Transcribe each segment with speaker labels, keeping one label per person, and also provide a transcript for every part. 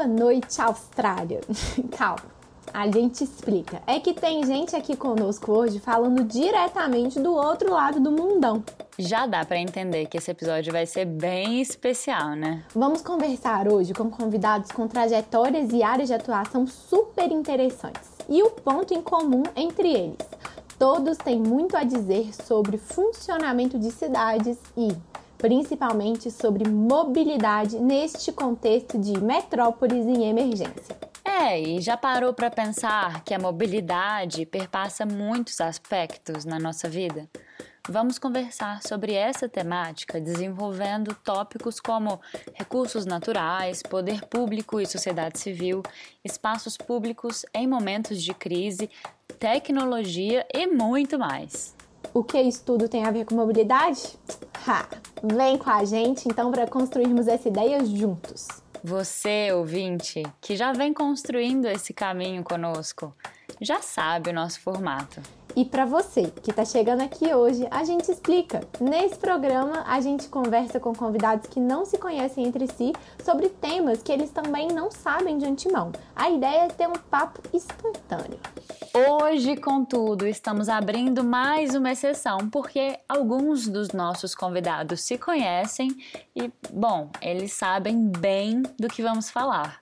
Speaker 1: Boa noite, Austrália. Calma, a gente explica. É que tem gente aqui conosco hoje falando diretamente do outro lado do mundão.
Speaker 2: Já dá para entender que esse episódio vai ser bem especial, né?
Speaker 1: Vamos conversar hoje com convidados com trajetórias e áreas de atuação super interessantes. E o ponto em comum entre eles: todos têm muito a dizer sobre funcionamento de cidades e principalmente sobre mobilidade neste contexto de metrópoles em emergência.
Speaker 2: É, e já parou para pensar que a mobilidade perpassa muitos aspectos na nossa vida? Vamos conversar sobre essa temática desenvolvendo tópicos como recursos naturais, poder público e sociedade civil, espaços públicos em momentos de crise, tecnologia e muito mais.
Speaker 1: O que isso tudo tem a ver com mobilidade? Ha! Vem com a gente então para construirmos essa ideia juntos.
Speaker 2: Você, ouvinte, que já vem construindo esse caminho conosco, já sabe o nosso formato.
Speaker 1: E para você que está chegando aqui hoje, a gente explica. Nesse programa, a gente conversa com convidados que não se conhecem entre si sobre temas que eles também não sabem de antemão. A ideia é ter um papo espontâneo.
Speaker 2: Hoje, contudo, estamos abrindo mais uma exceção porque alguns dos nossos convidados se conhecem e, bom, eles sabem bem do que vamos falar.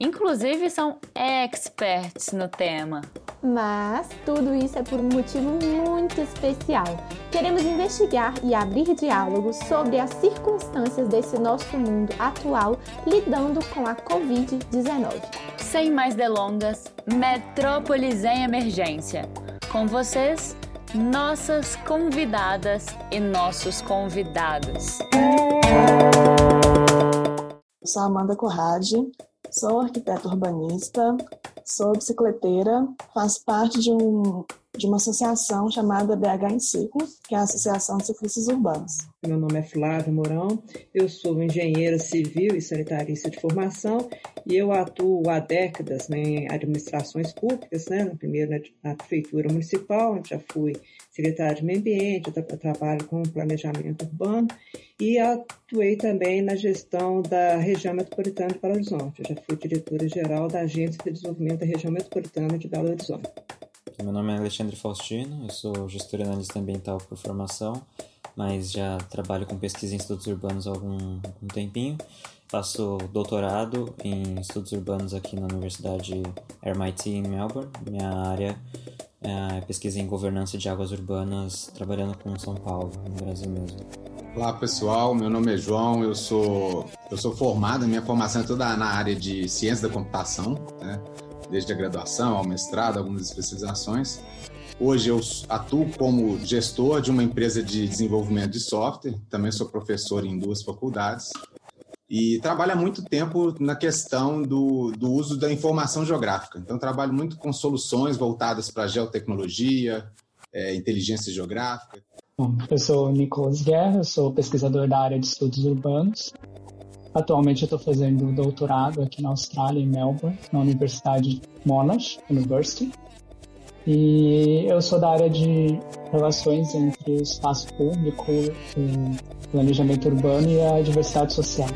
Speaker 2: Inclusive, são experts no tema.
Speaker 1: Mas tudo isso é por um motivo muito especial. Queremos investigar e abrir diálogos sobre as circunstâncias desse nosso mundo atual lidando com a Covid-19.
Speaker 2: Sem mais delongas, Metrópolis em Emergência. Com vocês, nossas convidadas e nossos convidados.
Speaker 3: Eu sou Amanda Corrade, sou arquiteta urbanista, sou bicicleteira, faço parte de, um, de uma associação chamada BH em Ciclo, que é a Associação de Ciclistas Urbanos.
Speaker 4: Meu nome é Flávio Mourão, eu sou engenheira civil e sanitarista de formação e eu atuo há décadas né, em administrações públicas, né, primeiro na, na prefeitura municipal, onde já fui secretária de meio ambiente, trabalho com planejamento urbano e atuei também na gestão da região metropolitana de Belo Horizonte. Eu já fui diretora-geral da Agência de Desenvolvimento da Região Metropolitana de Belo Horizonte.
Speaker 5: Meu nome é Alexandre Faustino, eu sou gestor e analista ambiental por formação, mas já trabalho com pesquisa em estudos urbanos há algum, algum tempinho. Faço doutorado em estudos urbanos aqui na Universidade RMIT em Melbourne. Minha área é pesquisa em governança de águas urbanas, trabalhando com São Paulo, no Brasil mesmo.
Speaker 6: Olá pessoal, meu nome é João, eu sou eu sou formado, minha formação é toda na área de ciência da computação, né? desde a graduação ao mestrado, algumas especializações. Hoje eu atuo como gestor de uma empresa de desenvolvimento de software, também sou professor em duas faculdades e trabalho há muito tempo na questão do, do uso da informação geográfica. Então, trabalho muito com soluções voltadas para geotecnologia, é, inteligência geográfica.
Speaker 7: Bom, eu sou Nicolas Guerra, eu sou pesquisador da área de estudos urbanos. Atualmente eu estou fazendo doutorado aqui na Austrália, em Melbourne, na Universidade Monash University. E eu sou da área de relações entre o espaço público, o planejamento urbano e a diversidade social.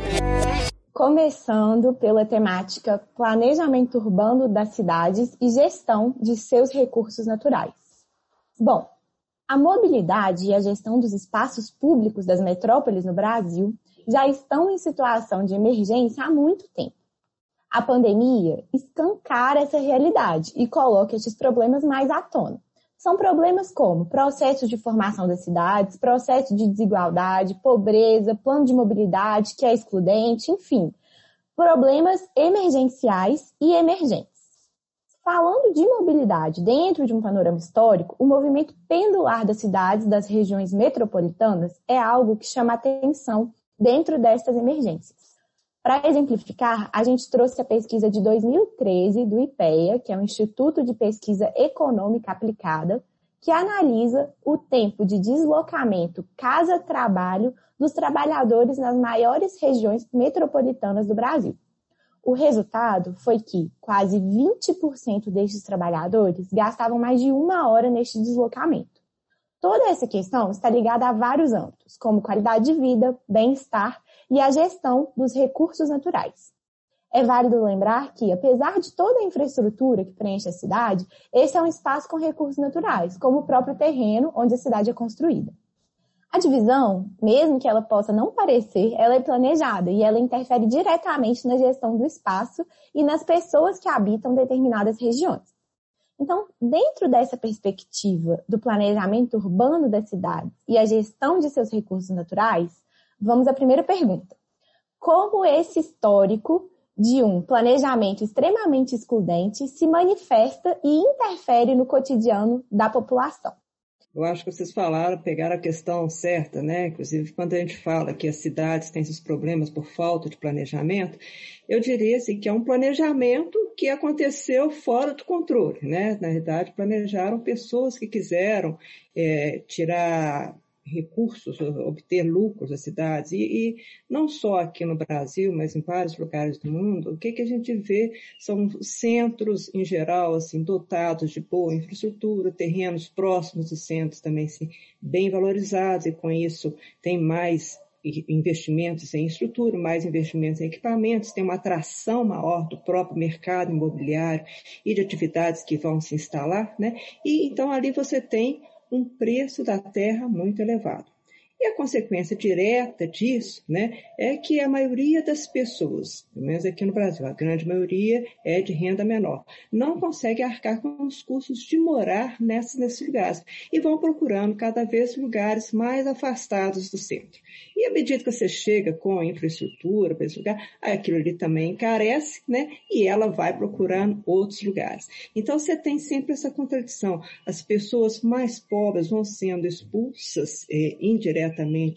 Speaker 1: Começando pela temática planejamento urbano das cidades e gestão de seus recursos naturais. Bom, a mobilidade e a gestão dos espaços públicos das metrópoles no Brasil já estão em situação de emergência há muito tempo. A pandemia escancara essa realidade e coloca estes problemas mais à tona. São problemas como processo de formação das cidades, processo de desigualdade, pobreza, plano de mobilidade que é excludente, enfim, problemas emergenciais e emergentes. Falando de mobilidade dentro de um panorama histórico, o movimento pendular das cidades das regiões metropolitanas é algo que chama atenção dentro destas emergências. Para exemplificar, a gente trouxe a pesquisa de 2013 do IPEA, que é o Instituto de Pesquisa Econômica Aplicada, que analisa o tempo de deslocamento casa-trabalho dos trabalhadores nas maiores regiões metropolitanas do Brasil. O resultado foi que quase 20% destes trabalhadores gastavam mais de uma hora neste deslocamento. Toda essa questão está ligada a vários âmbitos, como qualidade de vida, bem-estar e a gestão dos recursos naturais. É válido lembrar que, apesar de toda a infraestrutura que preenche a cidade, esse é um espaço com recursos naturais, como o próprio terreno onde a cidade é construída. A divisão, mesmo que ela possa não parecer, ela é planejada e ela interfere diretamente na gestão do espaço e nas pessoas que habitam determinadas regiões. Então, dentro dessa perspectiva do planejamento urbano das cidades e a gestão de seus recursos naturais, vamos à primeira pergunta. Como esse histórico de um planejamento extremamente excludente se manifesta e interfere no cotidiano da população?
Speaker 4: Eu acho que vocês falaram, pegaram a questão certa, né? Inclusive, quando a gente fala que as cidades têm esses problemas por falta de planejamento, eu diria assim, que é um planejamento que aconteceu fora do controle, né? Na verdade, planejaram pessoas que quiseram é, tirar recursos, obter lucros das cidades. E, e, não só aqui no Brasil, mas em vários lugares do mundo, o que, que a gente vê são centros, em geral, assim, dotados de boa infraestrutura, terrenos próximos dos centros também assim, bem valorizados, e com isso tem mais investimentos em estrutura, mais investimentos em equipamentos, tem uma atração maior do próprio mercado imobiliário e de atividades que vão se instalar, né? E então ali você tem um preço da terra muito elevado. E a consequência direta disso né, é que a maioria das pessoas, pelo menos aqui no Brasil, a grande maioria é de renda menor, não consegue arcar com os custos de morar nessas, nesses lugares e vão procurando cada vez lugares mais afastados do centro. E à medida que você chega com a infraestrutura para esse lugar, aquilo ali também encarece, né? E ela vai procurando outros lugares. Então você tem sempre essa contradição. As pessoas mais pobres vão sendo expulsas eh, indiretamente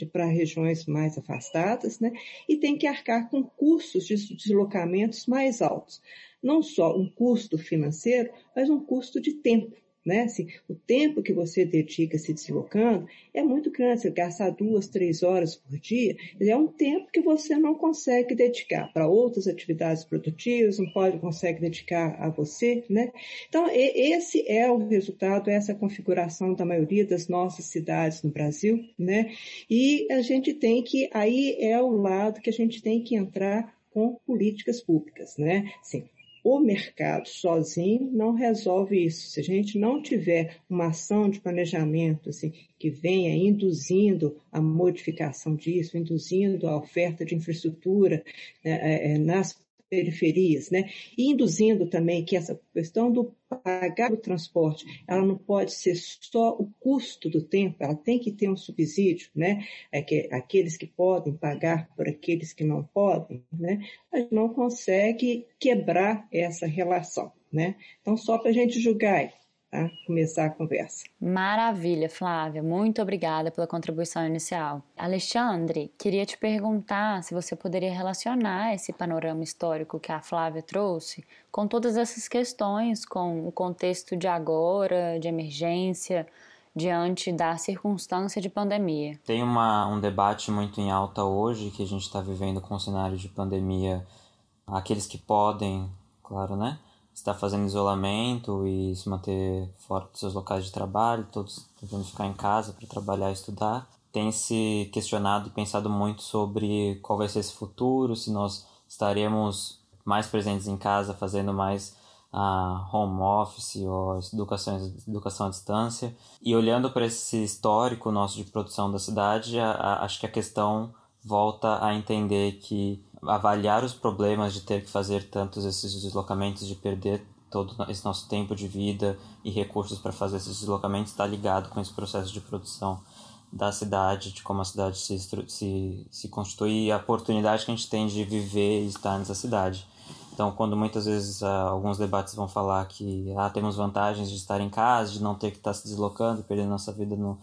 Speaker 4: para regiões mais afastadas, né? E tem que arcar com custos de deslocamentos mais altos. Não só um custo financeiro, mas um custo de tempo né? Assim, o tempo que você dedica se deslocando é muito grande. Você gastar duas, três horas por dia é um tempo que você não consegue dedicar para outras atividades produtivas, não pode consegue dedicar a você, né? Então esse é o resultado, essa configuração da maioria das nossas cidades no Brasil, né? E a gente tem que aí é o lado que a gente tem que entrar com políticas públicas, né? Assim, o mercado sozinho não resolve isso. Se a gente não tiver uma ação de planejamento assim, que venha induzindo a modificação disso, induzindo a oferta de infraestrutura né, é, é nas periferias, né? E induzindo também que essa questão do pagar o transporte, ela não pode ser só o custo do tempo, ela tem que ter um subsídio, né? É que aqueles que podem pagar por aqueles que não podem, né? A gente não consegue quebrar essa relação, né? Então, só para a gente julgar tá? começar a conversa.
Speaker 2: Maravilha, Flávia. Muito obrigada pela contribuição inicial. Alexandre, queria te perguntar se você poderia relacionar esse panorama histórico que a Flávia trouxe com todas essas questões, com o contexto de agora, de emergência, diante da circunstância de pandemia.
Speaker 5: Tem uma, um debate muito em alta hoje que a gente está vivendo com o cenário de pandemia. Aqueles que podem, claro, né? Está fazendo isolamento e se manter fora dos seus locais de trabalho, todos tentando ficar em casa para trabalhar e estudar, tem se questionado e pensado muito sobre qual vai ser esse futuro, se nós estaremos mais presentes em casa, fazendo mais a uh, home office ou educação, educação à distância. E olhando para esse histórico nosso de produção da cidade, a, a, acho que a questão volta a entender que avaliar os problemas de ter que fazer tantos esses deslocamentos, de perder todo esse nosso tempo de vida e recursos para fazer esses deslocamentos está ligado com esse processo de produção da cidade, de como a cidade se, se, se constitui e a oportunidade que a gente tem de viver e estar nessa cidade. Então, quando muitas vezes ah, alguns debates vão falar que ah, temos vantagens de estar em casa, de não ter que estar se deslocando, perdendo nossa vida no,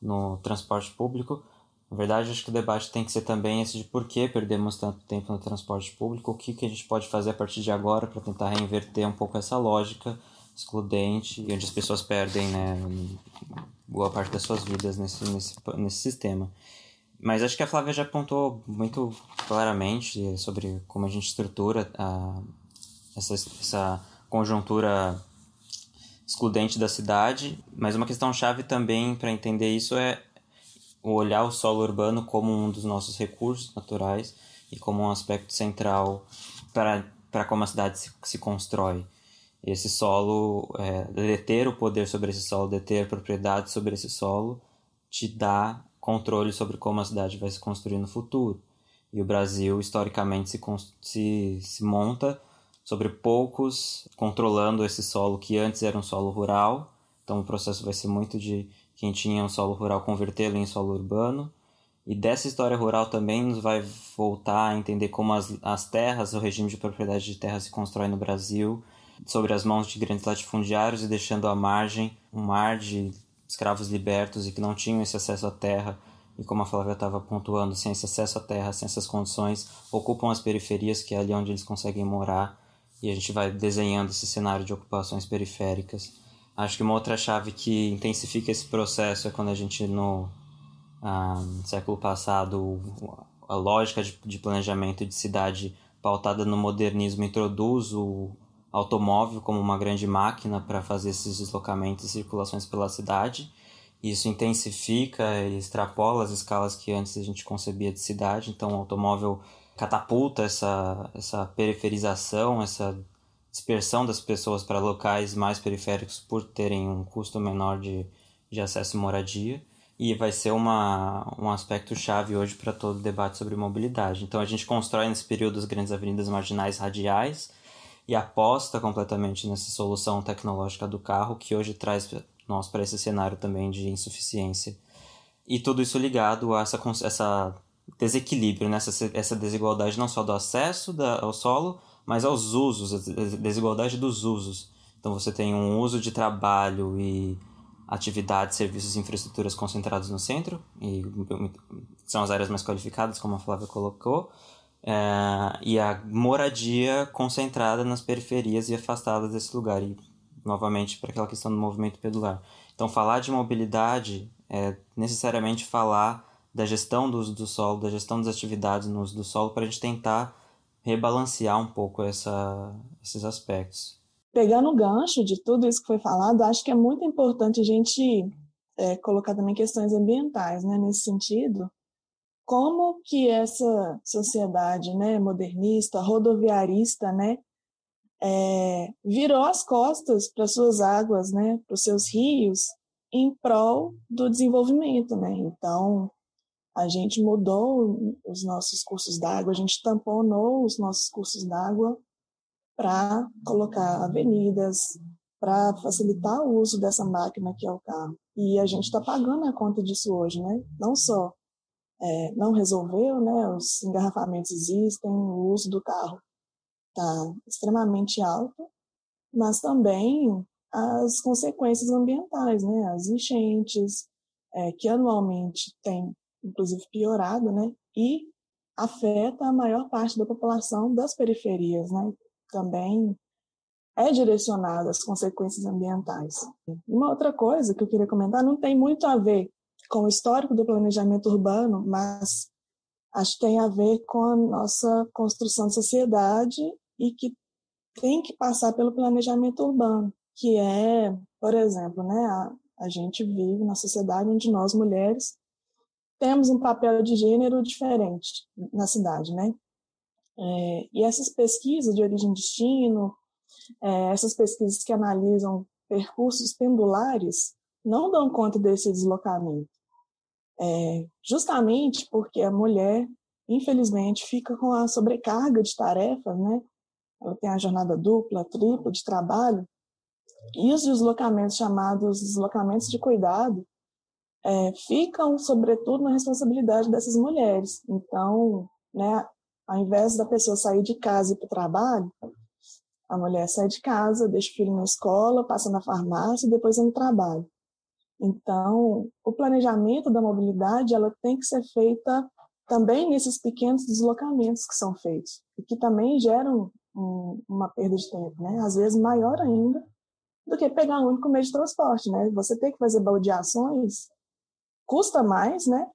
Speaker 5: no transporte público, na verdade, acho que o debate tem que ser também esse de por que perdemos tanto tempo no transporte público, o que, que a gente pode fazer a partir de agora para tentar reinverter um pouco essa lógica excludente, onde as pessoas perdem né, boa parte das suas vidas nesse, nesse, nesse sistema. Mas acho que a Flávia já apontou muito claramente sobre como a gente estrutura a, essa, essa conjuntura excludente da cidade, mas uma questão chave também para entender isso é olhar o solo urbano como um dos nossos recursos naturais e como um aspecto central para como a cidade se, se constrói. Esse solo, é, deter o poder sobre esse solo, deter propriedade sobre esse solo, te dá controle sobre como a cidade vai se construir no futuro. E o Brasil, historicamente, se, se, se monta sobre poucos controlando esse solo que antes era um solo rural. Então o processo vai ser muito de quem tinha um solo rural convertê-lo em solo urbano. E dessa história rural também nos vai voltar a entender como as, as terras, o regime de propriedade de terra se constrói no Brasil, sobre as mãos de grandes latifundiários e deixando à margem um mar de escravos libertos e que não tinham esse acesso à terra. E como a Flávia estava pontuando, sem esse acesso à terra, sem essas condições, ocupam as periferias, que é ali onde eles conseguem morar. E a gente vai desenhando esse cenário de ocupações periféricas. Acho que uma outra chave que intensifica esse processo é quando a gente, no ah, século passado, a lógica de, de planejamento de cidade pautada no modernismo introduz o automóvel como uma grande máquina para fazer esses deslocamentos e circulações pela cidade. Isso intensifica e extrapola as escalas que antes a gente concebia de cidade. Então, o automóvel catapulta essa, essa periferização, essa dispersão das pessoas para locais mais periféricos por terem um custo menor de, de acesso e moradia. E vai ser uma, um aspecto chave hoje para todo o debate sobre mobilidade. Então, a gente constrói nesse período as grandes avenidas marginais radiais, e aposta completamente nessa solução tecnológica do carro que hoje traz nós para esse cenário também de insuficiência. E tudo isso ligado a essa, essa desequilíbrio, né? essa, essa desigualdade não só do acesso da, ao solo, mas aos usos, a desigualdade dos usos. Então você tem um uso de trabalho e atividades, serviços e infraestruturas concentrados no centro, e são as áreas mais qualificadas, como a Flávia colocou, é, e a moradia concentrada nas periferias e afastada desse lugar. E, novamente, para aquela questão do movimento pedular. Então, falar de mobilidade é necessariamente falar da gestão do uso do solo, da gestão das atividades no uso do solo, para a gente tentar rebalancear um pouco essa, esses aspectos.
Speaker 3: Pegando o gancho de tudo isso que foi falado, acho que é muito importante a gente é, colocar também questões ambientais, né, nesse sentido, como que essa sociedade né, modernista, rodoviarista, né, é, virou as costas para suas águas, né, para os seus rios, em prol do desenvolvimento. Né? Então, a gente mudou os nossos cursos d'água, a gente tamponou os nossos cursos d'água para colocar avenidas, para facilitar o uso dessa máquina que é o carro. E a gente está pagando a conta disso hoje, né? Não só é, não resolveu, né? Os engarrafamentos existem, o uso do carro está extremamente alto, mas também as consequências ambientais, né? As enchentes, é, que anualmente tem, inclusive, piorado, né? E afeta a maior parte da população das periferias, né? Também é direcionada às consequências ambientais. Uma outra coisa que eu queria comentar não tem muito a ver com o histórico do planejamento urbano, mas acho que tem a ver com a nossa construção de sociedade e que tem que passar pelo planejamento urbano, que é, por exemplo, né, a, a gente vive na sociedade onde nós mulheres temos um papel de gênero diferente na cidade, né? É, e essas pesquisas de origem e destino, é, essas pesquisas que analisam percursos pendulares, não dão conta desse deslocamento. É, justamente porque a mulher, infelizmente, fica com a sobrecarga de tarefas, né? Ela tem a jornada dupla, tripla de trabalho, e os deslocamentos chamados deslocamentos de cuidado é, ficam, sobretudo, na responsabilidade dessas mulheres. Então, né, Ao invés da pessoa sair de casa e ir para o trabalho, a mulher sai de casa, deixa o filho na escola, passa na farmácia e depois no trabalho. Então, o planejamento da mobilidade ela tem que ser feita também nesses pequenos deslocamentos que são feitos e que também geram um, uma perda de tempo, né? Às vezes maior ainda do que pegar um único meio de transporte, né? Você tem que fazer baldeações custa mais, né?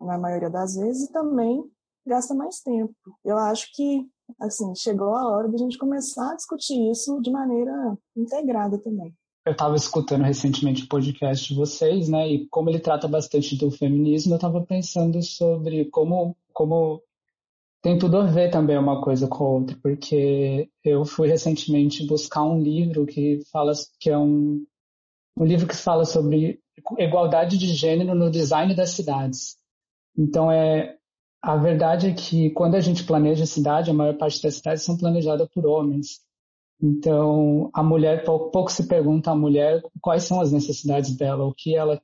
Speaker 3: Na maioria das vezes e também gasta mais tempo. Eu acho que assim chegou a hora de a gente começar a discutir isso de maneira integrada também
Speaker 7: eu estava escutando recentemente o podcast de vocês, né? E como ele trata bastante do feminismo, eu estava pensando sobre como, como tem tudo a ver também uma coisa com a outra, porque eu fui recentemente buscar um livro que fala que é um, um livro que fala sobre igualdade de gênero no design das cidades. Então é a verdade é que quando a gente planeja a cidade, a maior parte das cidades são planejadas por homens. Então, a mulher, pouco, pouco se pergunta à mulher quais são as necessidades dela, o que ela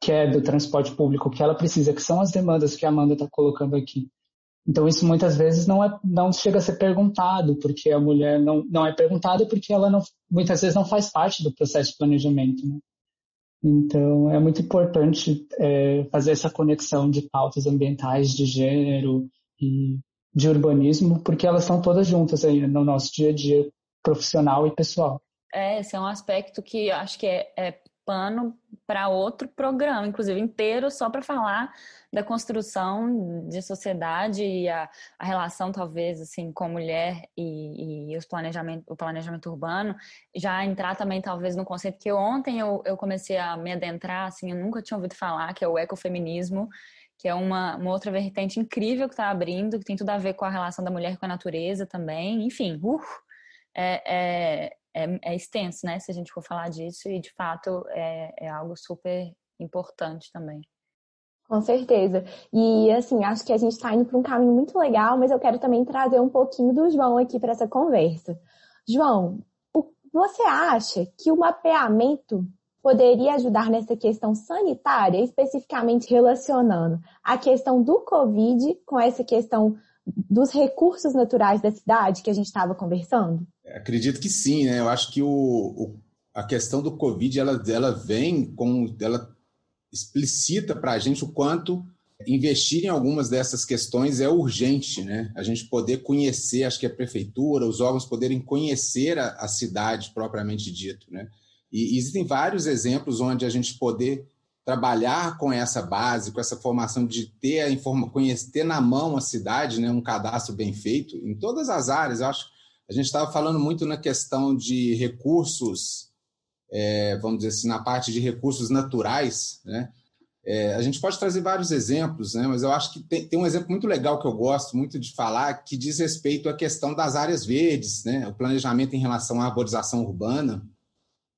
Speaker 7: quer do transporte público, o que ela precisa, que são as demandas que a Amanda está colocando aqui. Então, isso muitas vezes não, é, não chega a ser perguntado, porque a mulher não, não é perguntada porque ela não, muitas vezes não faz parte do processo de planejamento. Né? Então, é muito importante é, fazer essa conexão de pautas ambientais, de gênero e de urbanismo, porque elas estão todas juntas aí no nosso dia a dia profissional e pessoal.
Speaker 2: É, esse é um aspecto que acho que é, é pano para outro programa, inclusive inteiro, só para falar da construção de sociedade e a, a, relação, talvez, assim, com a mulher e, e os planejamento, o planejamento urbano. Já entrar também, talvez, no conceito que ontem eu, eu comecei a me adentrar, assim, eu nunca tinha ouvido falar, que é o ecofeminismo, que é uma, uma outra vertente incrível que está abrindo, que tem tudo a ver com a relação da mulher com a natureza também. Enfim, uh, é, é, é, é, extenso, né? Se a gente for falar disso, e de fato é, é algo super importante também.
Speaker 1: Com certeza. E assim, acho que a gente está indo para um caminho muito legal, mas eu quero também trazer um pouquinho do João aqui para essa conversa. João, você acha que o mapeamento poderia ajudar nessa questão sanitária, especificamente relacionando a questão do Covid com essa questão dos recursos naturais da cidade que a gente estava conversando?
Speaker 6: Acredito que sim, né? Eu acho que o, o a questão do Covid ela, ela vem com ela explicita para a gente o quanto investir em algumas dessas questões é urgente, né? A gente poder conhecer, acho que a prefeitura, os órgãos poderem conhecer a, a cidade propriamente dito, né? E, existem vários exemplos onde a gente poder trabalhar com essa base, com essa formação de ter a informação, conhecer na mão a cidade, né, um cadastro bem feito em todas as áreas. Eu acho a gente estava falando muito na questão de recursos, é, vamos dizer assim, na parte de recursos naturais, né? É, a gente pode trazer vários exemplos, né? mas eu acho que tem, tem, um exemplo muito legal que eu gosto muito de falar, que diz respeito à questão das áreas verdes, né? o planejamento em relação à arborização urbana.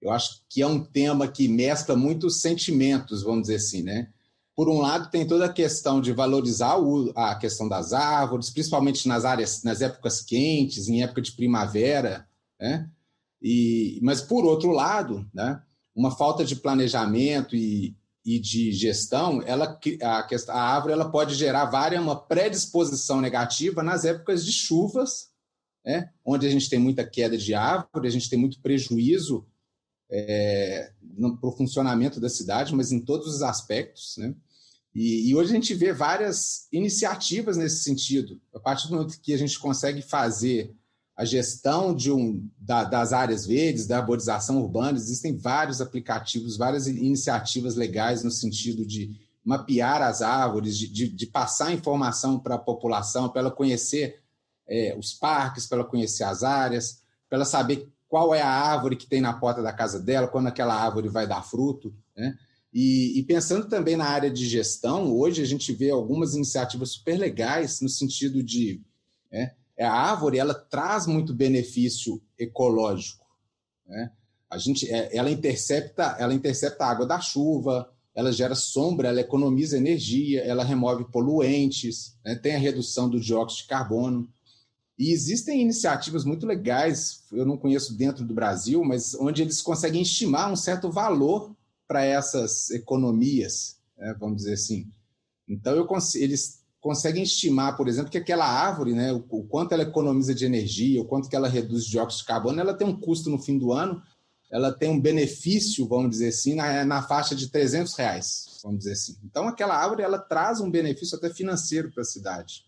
Speaker 6: Eu acho que é um tema que mescla muitos sentimentos, vamos dizer assim, né? Por um lado, tem toda a questão de valorizar a questão das árvores, principalmente nas áreas, nas épocas quentes, em época de primavera, né? E, mas por outro lado, né, uma falta de planejamento e, e de gestão, ela, a, a árvore ela pode gerar várias uma predisposição negativa nas épocas de chuvas, né, onde a gente tem muita queda de árvore, a gente tem muito prejuízo é, para o funcionamento da cidade, mas em todos os aspectos, né? E, e, hoje a gente vê várias iniciativas nesse sentido. A partir do momento que a gente consegue fazer a gestão de um, da, das áreas verdes, da arborização urbana, existem vários aplicativos, várias iniciativas legais no sentido de mapear as árvores, de, de, de passar informação para a população, para ela conhecer é, os parques, para ela conhecer as áreas, para ela saber qual é a árvore que tem na porta da casa dela, quando aquela árvore vai dar fruto. Né? E, e, pensando também na área de gestão, hoje a gente vê algumas iniciativas super legais no sentido de né, a árvore ela traz muito benefício ecológico. Né? A gente, é, ela intercepta, ela intercepta a água da chuva, ela gera sombra, ela economiza energia, ela remove poluentes, né? tem a redução do dióxido de carbono. E existem iniciativas muito legais, eu não conheço dentro do Brasil, mas onde eles conseguem estimar um certo valor para essas economias, né, vamos dizer assim. Então, eu, eles conseguem estimar, por exemplo, que aquela árvore, né, o, o, quanto ela economiza de energia, o quanto que ela reduz dióxido de carbono, ela tem um custo no fim do ano, ela tem um benefício, vamos dizer assim, na, na faixa de 300 reais, vamos dizer assim. Então, aquela árvore, ela traz um benefício até financeiro para a cidade.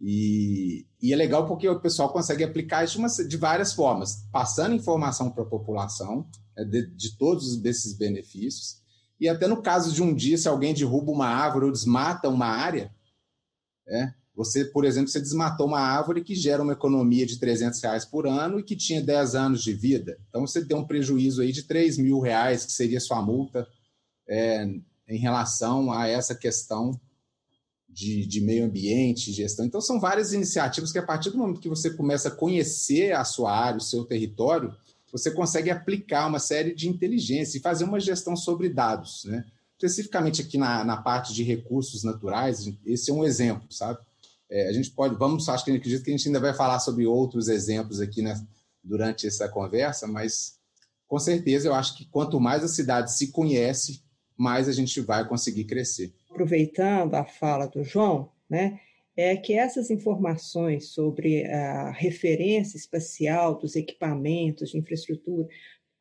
Speaker 6: E, e, é legal porque o pessoal consegue aplicar isso de várias formas, passando informação para a população né, de, de todos esses benefícios, e até no caso de um dia, se alguém derruba uma árvore ou desmata uma área, é, você, por exemplo, você desmatou uma árvore que gera uma economia de 300 reais por ano e que tinha 10 anos de vida. Então, você tem um prejuízo aí de 3 mil reais, que seria sua multa é, em relação a essa questão de, de meio ambiente, gestão. Então, são várias iniciativas que, a partir do momento que você começa a conhecer a sua área, o seu território, você consegue aplicar uma série de inteligência e fazer uma gestão sobre dados, né? Especificamente aqui na, na parte de recursos naturais, esse é um exemplo, sabe? É, a gente pode, vamos, acho que acredito que a gente ainda vai falar sobre outros exemplos aqui né, durante essa conversa, mas com certeza eu acho que quanto mais a cidade se conhece, mais a gente vai conseguir crescer.
Speaker 4: Aproveitando a fala do João, né, é que essas informações sobre a referência espacial dos equipamentos de infraestrutura,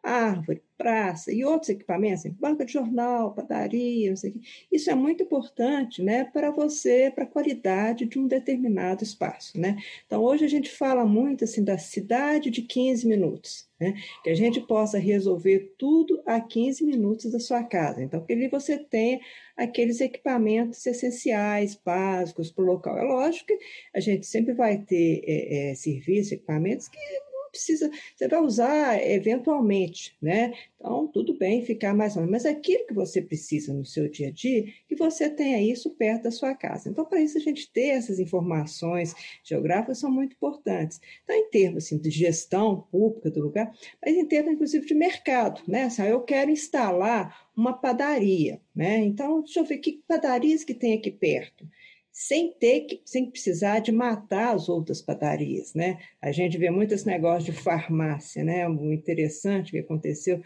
Speaker 4: árvore, praça e outros equipamentos, assim, banca de jornal, padaria, não sei o quê. Isso é muito importante né, para você, para a qualidade de um determinado espaço. Né? Então, hoje a gente fala muito assim da cidade de 15 minutos, né? que a gente possa resolver tudo a 15 minutos da sua casa. Então, que ali você tenha aqueles equipamentos essenciais, básicos para o local. É lógico que a gente sempre vai ter é, é, serviços, equipamentos que precisa, você vai usar eventualmente, né? Então, tudo bem ficar mais longe, mas aquilo que você precisa no seu dia a dia, que você tenha isso perto da sua casa. Então, para isso, a gente ter essas informações geográficas são muito importantes. Então, em termos assim, de gestão pública do lugar, mas em termos, inclusive, de mercado, né? Assim, eu quero instalar uma padaria, né? Então, deixa eu ver que padarias que tem aqui perto sem ter que, sem precisar de matar as outras padarias, né? A gente vê muito esse negócio de farmácia, né? O interessante que aconteceu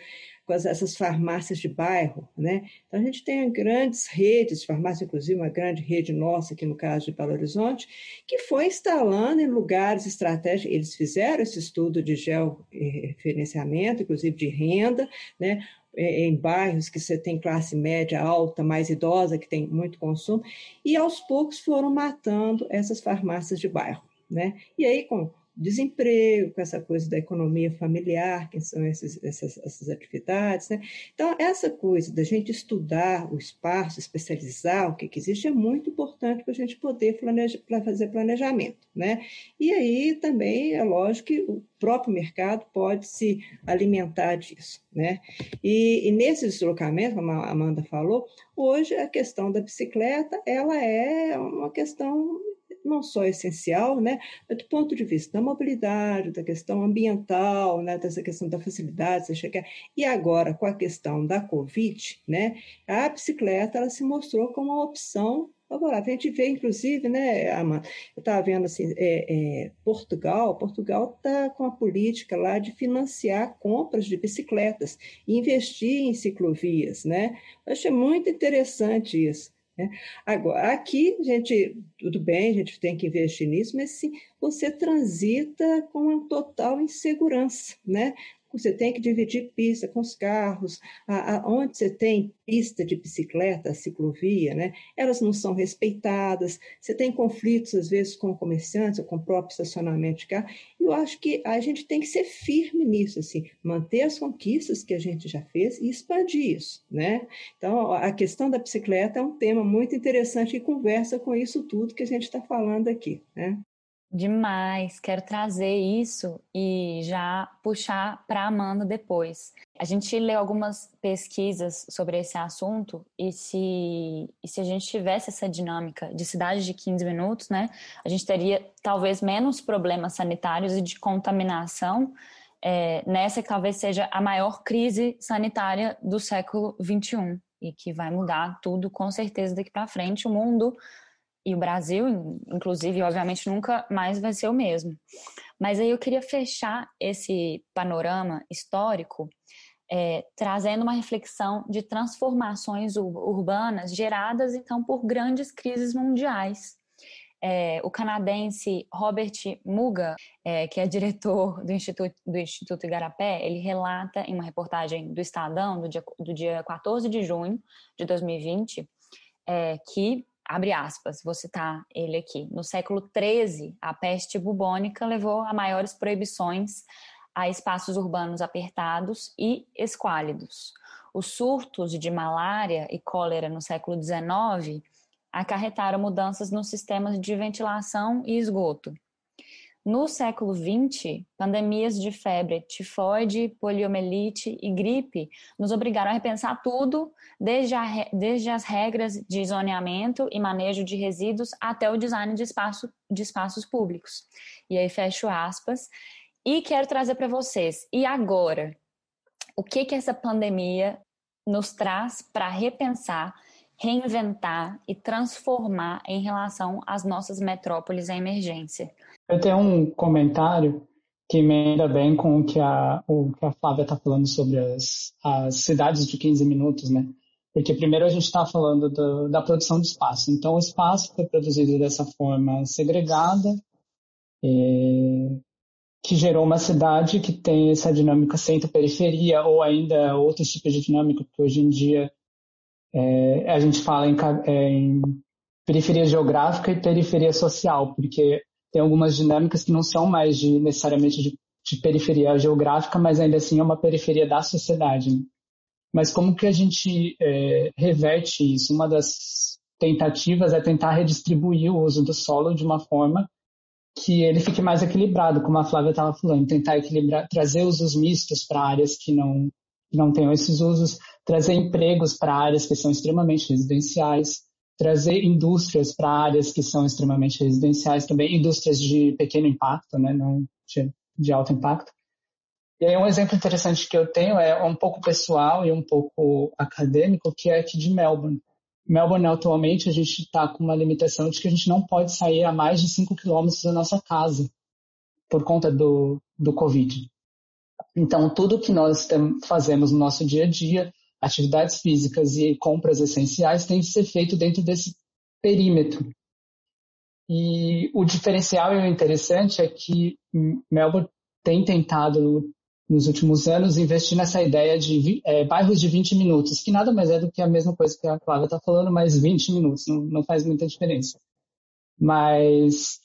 Speaker 4: com essas farmácias de bairro, né? Então a gente tem grandes redes de farmácia, inclusive uma grande rede nossa aqui no caso de Belo Horizonte, que foi instalando em lugares estratégicos. Eles fizeram esse estudo de georreferenciamento, inclusive de renda, né? É, em bairros que você tem classe média alta, mais idosa, que tem muito consumo, e aos poucos foram matando essas farmácias de bairro. Né? E aí, com desemprego, com essa coisa da economia familiar, que são esses, essas, essas atividades. Né? Então, essa coisa da gente estudar o espaço, especializar o que, que existe, é muito importante para a gente poder planeja, fazer planejamento. Né? E aí também é lógico que o próprio mercado pode se alimentar disso. Né? E, e nesse deslocamento, como a Amanda falou, hoje a questão da bicicleta ela é uma questão não só essencial, né, mas do ponto de vista da mobilidade, da questão ambiental, né, dessa questão da facilidade de chegar. E agora, com a questão da Covid, né, a bicicleta ela se mostrou como uma opção favorável. A gente vê, inclusive, né, Amanda, eu estava vendo assim, é, é, Portugal, Portugal está com a política lá de financiar compras de bicicletas investir em ciclovias, né? Eu achei muito interessante isso. Né? Agora, aqui, gente, tudo bem, a gente tem que investir nisso, mas sim, você transita com total insegurança, né? Você tem que dividir pista com os carros, a, a, onde você tem pista de bicicleta, ciclovia, né? elas não são respeitadas, você tem conflitos, às vezes, com comerciantes ou com o próprio estacionamento de carro. E eu acho que a gente tem que ser firme nisso, assim, manter as conquistas que a gente já fez e expandir isso. Né? Então, a questão da bicicleta é um tema muito interessante e conversa com isso tudo que a gente está falando aqui. Né?
Speaker 2: Demais, quero trazer isso e já puxar para Amanda depois. A gente leu algumas pesquisas sobre esse assunto e se, e se a gente tivesse essa dinâmica de cidade de 15 minutos, né, a gente teria talvez menos problemas sanitários e de contaminação é, nessa que talvez seja a maior crise sanitária do século 21 e que vai mudar tudo com certeza daqui para frente. O mundo e o Brasil, inclusive, obviamente, nunca mais vai ser o mesmo. Mas aí eu queria fechar esse panorama histórico é, trazendo uma reflexão de transformações urbanas geradas, então, por grandes crises mundiais. é, o canadense Robert Muga, é, que é diretor do Instituto, do Instituto Igarapé, ele relata em uma reportagem do Estadão, do dia, do dia 14 de junho de 2020, é, que, abre aspas, vou citar ele aqui, no século XIII, a peste bubônica levou a maiores proibições a espaços urbanos apertados e esquálidos. Os surtos de malária e cólera no século XIX acarretaram mudanças nos sistemas de ventilação e esgoto. No século XX, pandemias de febre tifoide, poliomielite e gripe nos obrigaram a repensar tudo, desde, a, desde as regras de zoneamento e manejo de resíduos até o design de, espaço, de espaços públicos. E aí fecho aspas. E quero trazer para vocês, e agora? O que que essa pandemia nos traz para repensar reinventar e transformar em relação às nossas metrópoles em emergência.
Speaker 7: Eu tenho um comentário que emenda bem com o que a, o que a Flávia está falando sobre as, as cidades de 15 minutos, né? Porque primeiro a gente está falando do, da produção de espaço. Então, o espaço foi produzido dessa forma segregada, é, que gerou uma cidade que tem essa dinâmica centro-periferia, ou ainda outros tipos de dinâmica que hoje em dia é, a gente fala em, é, em, periferia geográfica e periferia social, porque tem algumas dinâmicas que não são mais de, necessariamente de, de periferia geográfica, mas ainda assim é uma periferia da sociedade. Né? Mas como que a gente é, reverte isso? Uma das tentativas é tentar redistribuir o uso do solo de uma forma que ele fique mais equilibrado, como a Flávia estava falando, tentar equilibrar, trazer usos mistos para áreas que não, que não tenham esses usos, trazer empregos para áreas que são extremamente residenciais, trazer indústrias para áreas que são extremamente residenciais também, indústrias de pequeno impacto, né, não de, de alto impacto. E aí um exemplo interessante que eu tenho é um pouco pessoal e um pouco acadêmico, que é aqui de Melbourne. Melbourne, atualmente, a gente está com uma limitação de que a gente não pode sair a mais de 5 quilômetros da nossa casa por conta do, do Covid. Então, tudo que nós fazemos no nosso dia a dia, atividades físicas e compras essenciais tem que ser feito dentro desse perímetro. E o diferencial e o interessante é que Melbourne tem tentado, nos últimos anos, investir nessa ideia de é, bairros de 20 minutos, que nada mais é do que a mesma coisa que a Clara está falando, mas 20 minutos, não, não faz muita diferença. Mas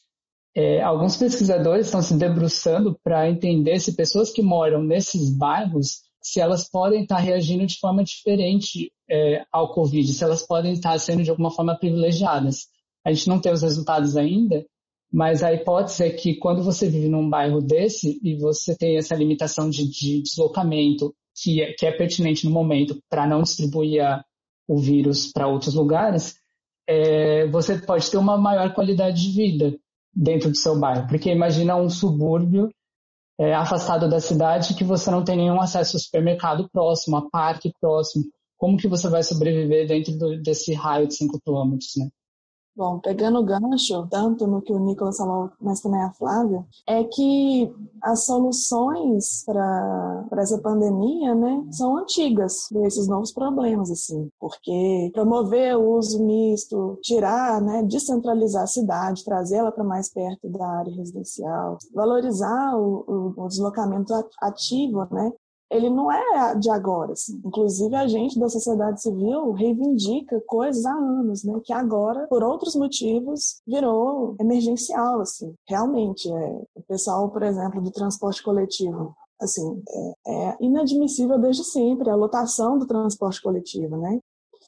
Speaker 7: é, alguns pesquisadores estão se debruçando para entender se pessoas que moram nesses bairros se elas podem estar reagindo de forma diferente é, ao Covid, se elas podem estar sendo de alguma forma privilegiadas. A gente não tem os resultados ainda, mas a hipótese é que quando você vive num bairro desse e você tem essa limitação de, de deslocamento que é, que é, pertinente no momento para não distribuir a, o vírus para outros lugares, é, você pode ter uma maior qualidade de vida dentro do seu bairro. Porque imagina um subúrbio é, afastado da cidade que você não tem nenhum acesso ao supermercado próximo, a parque próximo. Como que você vai sobreviver dentro do, desse raio de 5 quilômetros, né?
Speaker 3: Bom, pegando o gancho, tanto no que o Nicolas falou, mas também a Flávia, é que as soluções para essa pandemia, né, são antigas desses novos problemas, assim, porque promover o uso misto, tirar, né, descentralizar a cidade, trazê-la para mais perto da área residencial, valorizar o, o, o deslocamento ativo, né, ele não é de agora. Assim. Inclusive, a gente da sociedade civil reivindica coisas há anos, né? Que agora, por outros motivos, virou emergencial, assim. Realmente, é, o pessoal, por exemplo, do transporte coletivo, assim, é, é inadmissível desde sempre a lotação do transporte coletivo, né?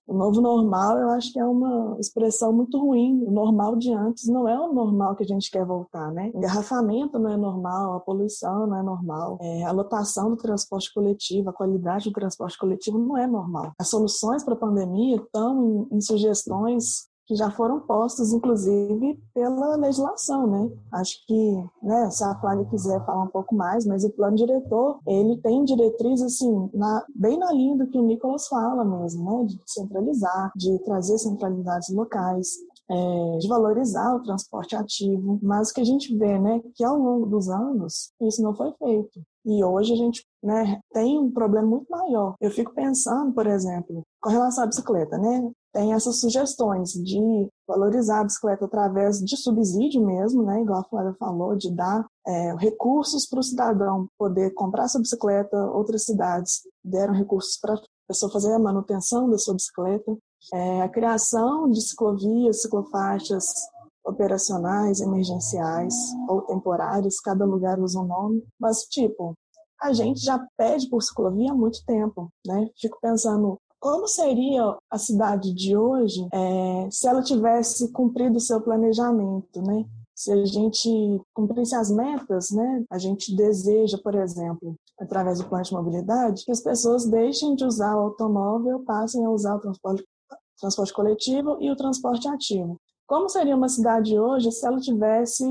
Speaker 3: O novo normal, eu acho que é uma expressão muito ruim. O normal de antes não é o normal que a gente quer voltar, né? Engarrafamento não é normal, a poluição não é normal, é, a lotação do transporte coletivo, a qualidade do transporte coletivo não é normal. As soluções para a pandemia estão em, em sugestões que já foram postos, inclusive, pela legislação, né? Acho que, né, se a Flávia quiser falar um pouco mais, mas o plano diretor, ele tem diretriz, assim, na, bem na linha do que o Nicolas fala mesmo, né? De centralizar, de trazer centralidades locais, é, de valorizar o transporte ativo, mas o que a gente vê, né, que ao longo dos anos, isso não foi feito. E hoje a gente né, tem um problema muito maior. Eu fico pensando, por exemplo, com relação à bicicleta, né? Tem essas sugestões de valorizar a bicicleta através de subsídio mesmo, né, igual a Flávia falou, de dar é, recursos para o cidadão poder comprar sua bicicleta. Outras cidades deram recursos para a pessoa fazer a manutenção da sua bicicleta. É, a criação de ciclovias, ciclofaixas operacionais, emergenciais ou temporárias, cada lugar usa um nome, mas tipo, a gente já pede por ciclovia há muito tempo, né? Fico pensando como seria a cidade de hoje é, se ela tivesse cumprido o seu planejamento, né? Se a gente cumprisse as metas, né? A gente deseja, por exemplo, através do plano de mobilidade, que as pessoas deixem de usar o automóvel, passem a usar o transporte, transporte coletivo e o transporte ativo. Como seria uma cidade hoje se ela tivesse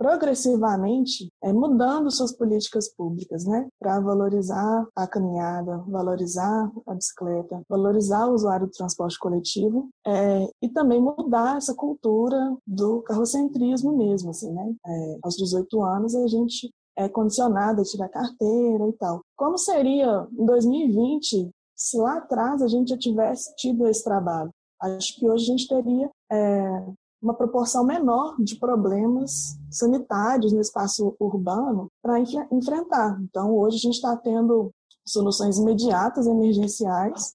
Speaker 3: progressivamente é, mudando suas políticas públicas, né, para valorizar a caminhada, valorizar a bicicleta, valorizar o usuário do transporte coletivo é, e também mudar essa cultura do carrocentrismo mesmo, assim, né? É, aos 18 anos a gente é condicionado a tirar carteira e tal. Como seria em 2020 se lá atrás a gente já tivesse tido esse trabalho? Acho que hoje a gente teria é, uma proporção menor de problemas sanitários no espaço urbano para enfrentar. Então, hoje a gente está tendo soluções imediatas, emergenciais,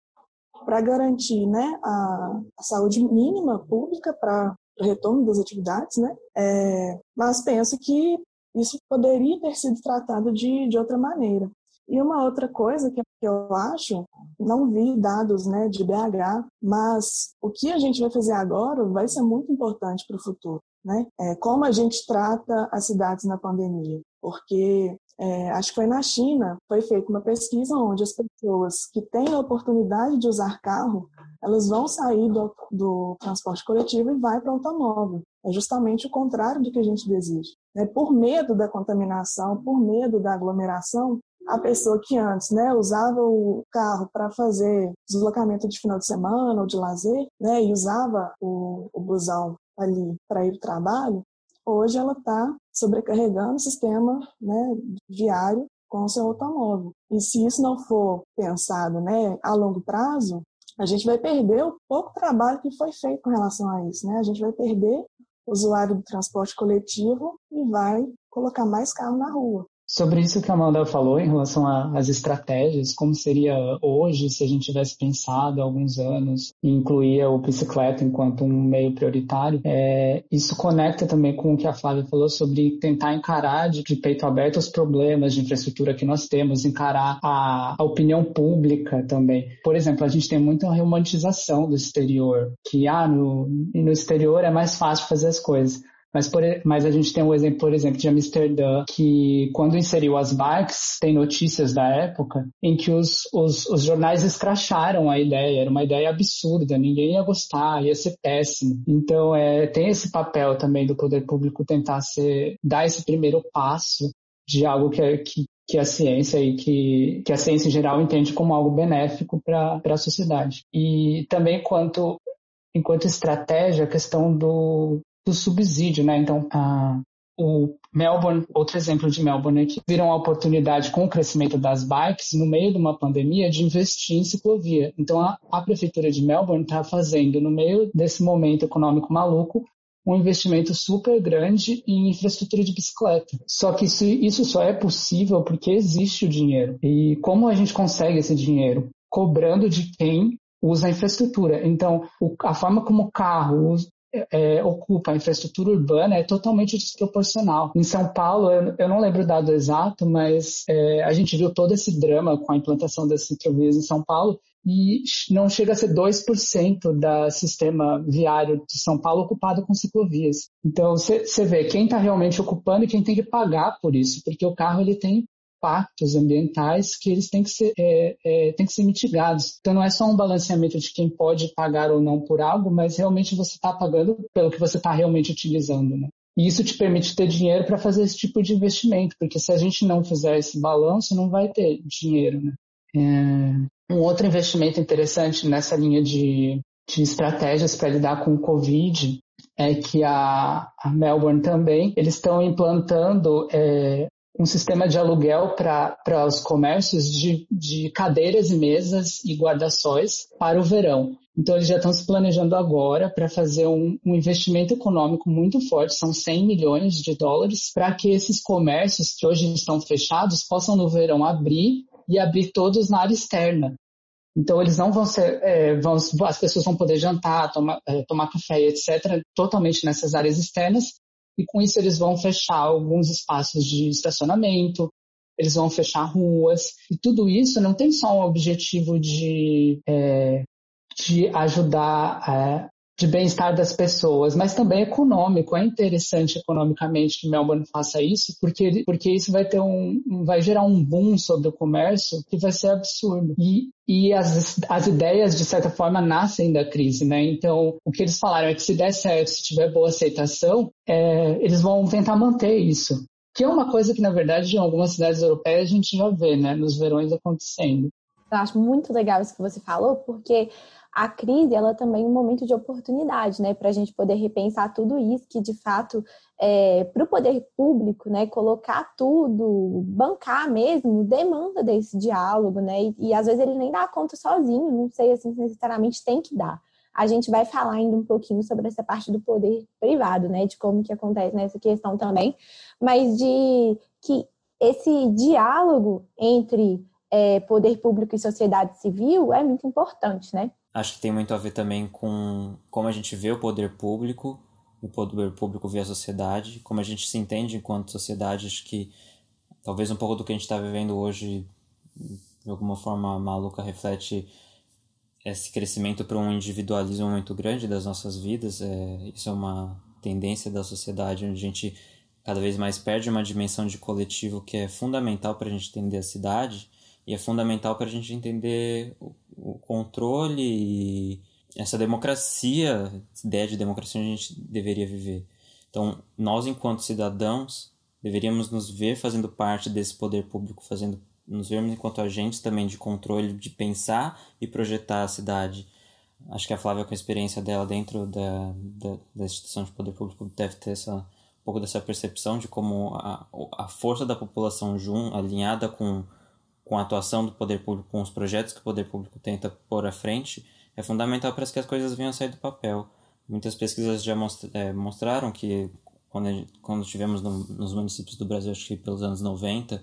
Speaker 3: para garantir né, a, a, saúde mínima pública para o retorno das atividades, né? É, mas penso que isso poderia ter sido tratado de, de outra maneira. E uma outra coisa que eu acho, não vi dados né, de BH, mas o que a gente vai fazer agora vai ser muito importante para o futuro. Né? É, como a gente trata as cidades na pandemia. Porque é, acho que foi na China, foi feita uma pesquisa onde as pessoas que têm a oportunidade de usar carro, elas vão sair do, do transporte coletivo e vai para o automóvel. É justamente o contrário do que a gente deseja. É, por medo da contaminação, por medo da aglomeração, a pessoa que antes né, usava o carro para fazer deslocamento de final de semana ou de lazer, né, e usava o, o busão ali para ir para o trabalho, hoje ela está sobrecarregando o sistema né, viário com o seu automóvel. E se isso não for pensado né, a longo prazo, a gente vai perder o pouco trabalho que foi feito com relação a isso. Né? A gente vai perder o usuário do transporte coletivo e vai colocar mais carro na rua.
Speaker 7: Sobre isso que a Amanda falou em relação às estratégias, como seria hoje se a gente tivesse pensado há alguns anos e incluir o bicicleta enquanto um meio prioritário, é, isso conecta também com o que a Flávia falou sobre tentar encarar de, de peito aberto os problemas de infraestrutura que nós temos, encarar a, a opinião pública também. Por exemplo, a gente tem muita romantização do exterior, que ah, no, no exterior é mais fácil fazer as coisas. Mas, por, mas a gente tem um exemplo, por exemplo, de Amsterdã, que quando inseriu as bikes, tem notícias da época em que os, os, os jornais escracharam a ideia, era uma ideia absurda, ninguém ia gostar, ia ser péssimo. Então, é, tem esse papel também do poder público tentar ser, dar esse primeiro passo de algo que, é, que, que a ciência e que, que a ciência em geral entende como algo benéfico para a sociedade. E também quanto enquanto estratégia, a questão do, do subsídio, né? Então, a, o Melbourne, outro exemplo de Melbourne que viram a oportunidade com o crescimento das bikes no meio de uma pandemia de investir em ciclovia. Então a, a prefeitura de Melbourne está fazendo no meio desse momento econômico maluco um investimento super grande em infraestrutura de bicicleta. Só que isso, isso só é possível porque existe o dinheiro. E como a gente consegue esse dinheiro? Cobrando de quem usa a infraestrutura. Então, a forma como o carro é, ocupa a infraestrutura urbana é totalmente desproporcional. Em São Paulo, eu, eu não lembro o dado exato, mas é, a gente viu todo esse drama com a implantação das ciclovias em São Paulo e não chega a ser 2% do sistema viário de São Paulo ocupado com ciclovias. Então, você vê quem está realmente ocupando e quem tem que pagar por isso, porque o carro ele tem impactos ambientais que eles têm que ser, é, é, têm que ser mitigados. Então não é só um balanceamento de quem pode pagar ou não por algo, mas realmente você está pagando pelo que você está realmente utilizando. Né? E isso te permite ter dinheiro para fazer esse tipo de investimento, porque se a gente não fizer esse balanço, não vai ter dinheiro. Né? É... Um outro investimento interessante nessa linha de, de estratégias para lidar com o Covid é que a, a Melbourne também, eles estão implantando é, um sistema de aluguel para os comércios de, de cadeiras e mesas e guarda-sóis para o verão. Então, eles já estão se planejando agora para fazer um, um, investimento econômico muito forte, são 100 milhões de dólares, para que esses comércios que hoje estão fechados possam no verão abrir e abrir todos na área externa. Então, eles não vão ser, é, vão, as pessoas vão poder jantar, tomar, é, tomar café, etc., totalmente nessas áreas externas, e com isso eles vão fechar alguns espaços de estacionamento, eles vão fechar ruas, e tudo isso não tem só um objetivo de, é, de ajudar é, de bem-estar das pessoas, mas também econômico. É interessante economicamente que Melbourne faça isso, porque, porque isso vai ter um, vai gerar um boom sobre o comércio que vai ser absurdo. E, e as, as ideias, de certa forma, nascem da crise, né? Então, o que eles falaram é que se der certo, se tiver boa aceitação, é, eles vão tentar manter isso. Que é uma coisa que, na verdade, em algumas cidades europeias a gente já vê, né? Nos verões acontecendo.
Speaker 1: Eu acho muito legal isso que você falou, porque a crise ela também é um momento de oportunidade, né, para a gente poder repensar tudo isso que de fato é, para o poder público, né, colocar tudo, bancar mesmo, demanda desse diálogo, né, e, e às vezes ele nem dá conta sozinho, não sei assim se necessariamente tem que dar. A gente vai falar ainda um pouquinho sobre essa parte do poder privado, né, de como que acontece nessa questão também, mas de que esse diálogo entre é, poder público e sociedade civil é muito importante, né?
Speaker 5: Acho que tem muito a ver também com como a gente vê o poder público, o poder público vê a sociedade, como a gente se entende enquanto sociedade. Acho que talvez um pouco do que a gente está vivendo hoje, de alguma forma maluca, reflete esse crescimento para um individualismo muito grande das nossas vidas. É, isso é uma tendência da sociedade onde a gente cada vez mais perde uma dimensão de coletivo que é fundamental para a gente entender a cidade e é fundamental para a gente entender o, o controle e essa democracia, essa ideia de democracia a gente deveria viver. Então, nós enquanto cidadãos deveríamos nos ver fazendo parte desse poder público, fazendo nos vermos enquanto agentes também de controle, de pensar e projetar a cidade. Acho que a Flávia, com a experiência dela dentro da, da, da instituição de poder público, deve ter essa, um pouco dessa percepção de como a, a força da população jun, alinhada com com a atuação do poder público, com os projetos que o poder público tenta pôr à frente, é fundamental para que as coisas venham a sair do papel. Muitas pesquisas já é, mostraram que quando, quando tivemos no, nos municípios do Brasil, acho que pelos anos 90,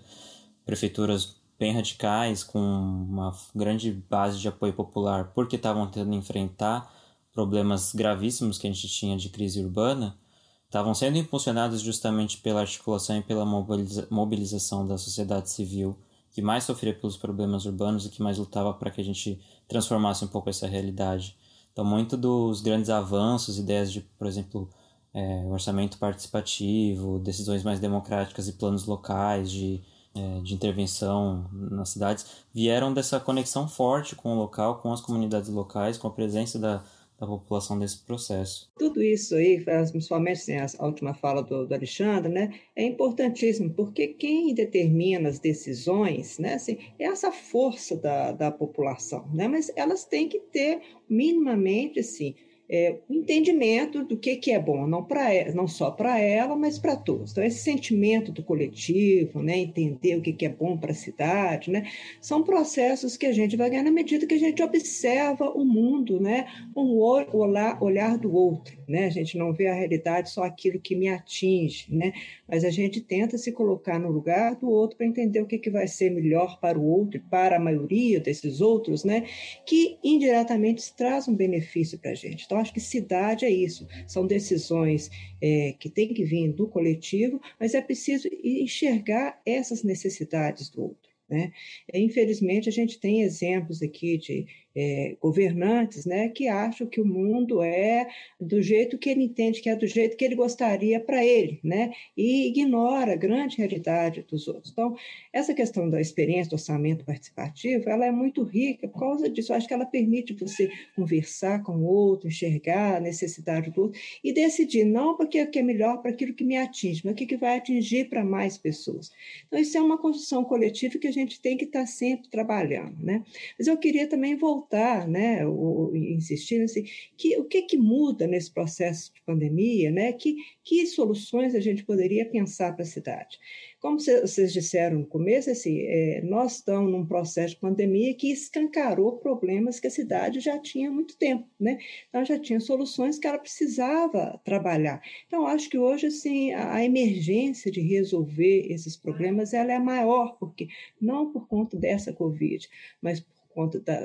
Speaker 5: prefeituras bem radicais, com uma grande base de apoio popular, porque estavam tentando enfrentar problemas gravíssimos que a gente tinha de crise urbana, estavam sendo impulsionados justamente pela articulação e pela mobiliza mobilização da sociedade civil que mais sofria pelos problemas urbanos e que mais lutava para que a gente transformasse um pouco essa realidade. Então, muito dos grandes avanços, ideias de, por exemplo, é, orçamento participativo, decisões mais democráticas e planos locais de, é, de intervenção nas cidades, vieram dessa conexão forte com o local, com as comunidades locais, com a presença da, da população desse processo.
Speaker 4: Tudo isso aí, principalmente assim, a última fala do, do, Alexandre, né, é importantíssimo, porque quem determina as decisões né, assim, é essa força da, da população, né, mas elas têm que ter minimamente assim, é, o entendimento do que, que é bom, não, pra, não só para ela, mas para todos. Então, esse sentimento do coletivo, né, entender o que, que é bom para a cidade, né, são processos que a gente vai ganhar na medida que a gente observa o mundo né, o olhar, olhar do outro. Né? A gente não vê a realidade só aquilo que me atinge, né? mas a gente tenta se colocar no lugar do outro para entender o que, que vai ser melhor para o outro e para a maioria desses outros, né? que indiretamente traz um benefício para a gente. Então, acho que cidade é isso, são decisões é, que têm que vir do coletivo, mas é preciso enxergar essas necessidades do outro. Né? Infelizmente, a gente tem exemplos aqui de é, governantes né, que acham que o mundo é do jeito que ele entende, que é do jeito que ele gostaria para ele, né, e ignora a grande realidade dos outros. Então, essa questão da experiência do orçamento participativo, ela é muito rica por causa disso. Eu acho que ela permite você conversar com o outro, enxergar a necessidade do outro e decidir, não porque o que é melhor para aquilo que me atinge, mas o que vai atingir para mais pessoas. Então, isso é uma construção coletiva que a gente tem que estar tá sempre trabalhando. Né? Mas eu queria também voltar voltar, né, o, insistir assim, que o que que muda nesse processo de pandemia, né? Que que soluções a gente poderia pensar para a cidade? Como vocês disseram no começo, assim, é, nós estamos num processo de pandemia que escancarou problemas que a cidade já tinha há muito tempo, né? Então já tinha soluções que ela precisava trabalhar. Então acho que hoje assim a, a emergência de resolver esses problemas ela é maior, porque não por conta dessa Covid, mas por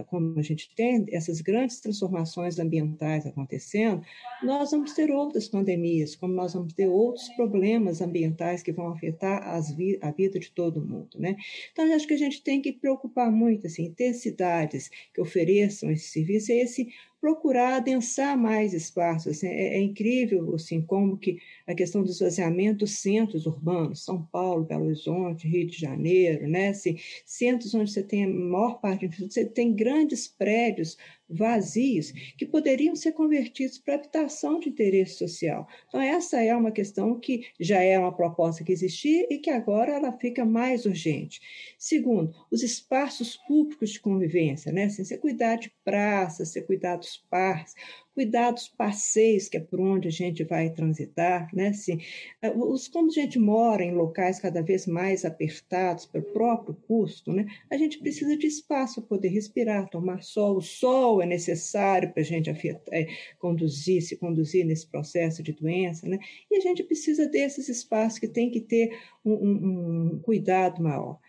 Speaker 4: como a gente tem essas grandes transformações ambientais acontecendo, nós vamos ter outras pandemias, como nós vamos ter outros problemas ambientais que vão afetar vi, a vida de todo mundo, né? Então, eu acho que a gente tem que preocupar muito, assim, ter cidades que ofereçam esse serviço, é esse procurar adensar mais espaços. Assim, é, é, incrível assim, como que a questão do esvaziamento dos centros urbanos, São Paulo, Belo Horizonte, Rio de Janeiro, né? Assim, centros onde você tem a maior parte, você tem grandes prédios vazios que poderiam ser convertidos para habitação de interesse social. Então, essa é uma questão que já é uma proposta que existia e que agora ela fica mais urgente. Segundo, os espaços públicos de convivência, né? Assim, você cuidar de praças, você cuidar dos parques, cuidar dos passeios, que é por onde a gente vai transitar, né? Assim, eh, os, como a gente mora em locais cada vez mais apertados pelo próprio custo, né? A gente precisa de espaço para poder respirar, tomar sol. O sol é necessário para a gente afetar, é, conduzir, se conduzir nesse processo de doença, né? E a gente precisa desses espaços que tem que ter um, um, um cuidado maior.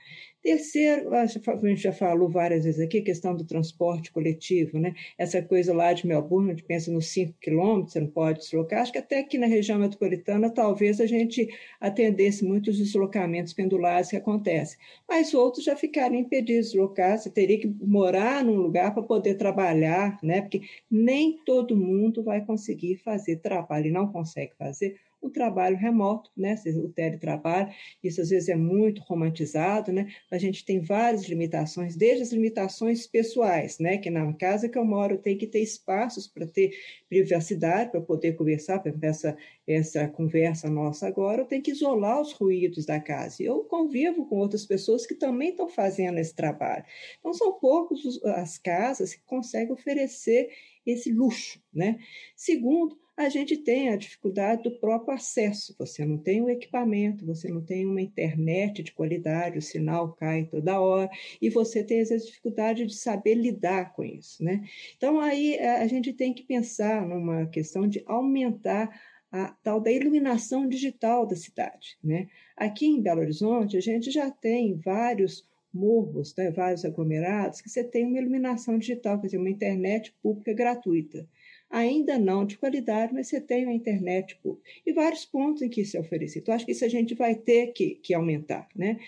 Speaker 4: Terceiro, a gente já falou várias vezes aqui, a questão do transporte coletivo, né? Essa coisa lá de Melbourne, gente pensa nos 5 quilômetros, você não pode deslocar. Acho que até aqui na região metropolitana, talvez a gente atendesse muitos deslocamentos pendulares que acontecem. Mas outros já ficariam impedidos de deslocar, você teria que morar num lugar para poder trabalhar, né? Porque nem todo mundo vai conseguir fazer trabalho e não consegue fazer o trabalho remoto, né? o teletrabalho, isso às vezes é muito romantizado, né? a gente tem várias limitações, desde as limitações pessoais, né? que na casa que eu moro tem que ter espaços para ter privacidade, para poder conversar, exemplo, essa, essa conversa nossa agora, eu tenho que isolar os ruídos da casa. Eu convivo com outras pessoas que também estão fazendo esse trabalho. Então, são poucos as casas que conseguem oferecer esse luxo. Né? Segundo, a gente tem a dificuldade do próprio acesso. Você não tem o equipamento, você não tem uma internet de qualidade, o sinal cai toda hora, e você tem essa dificuldade de saber lidar com isso. Né? Então, aí eh, a gente tem que pensar numa questão de aumentar a tal da iluminação digital da cidade. Né? Aqui em Belo Horizonte, a gente já tem vários morros, né, vários aglomerados, que você tem uma iluminação digital, quer dizer, uma internet pública gratuita ainda não de qualidade, mas você tem a internet pública. E vários pontos em que isso é oferecido. Então, acho que isso a gente vai ter que, que aumentar. Né?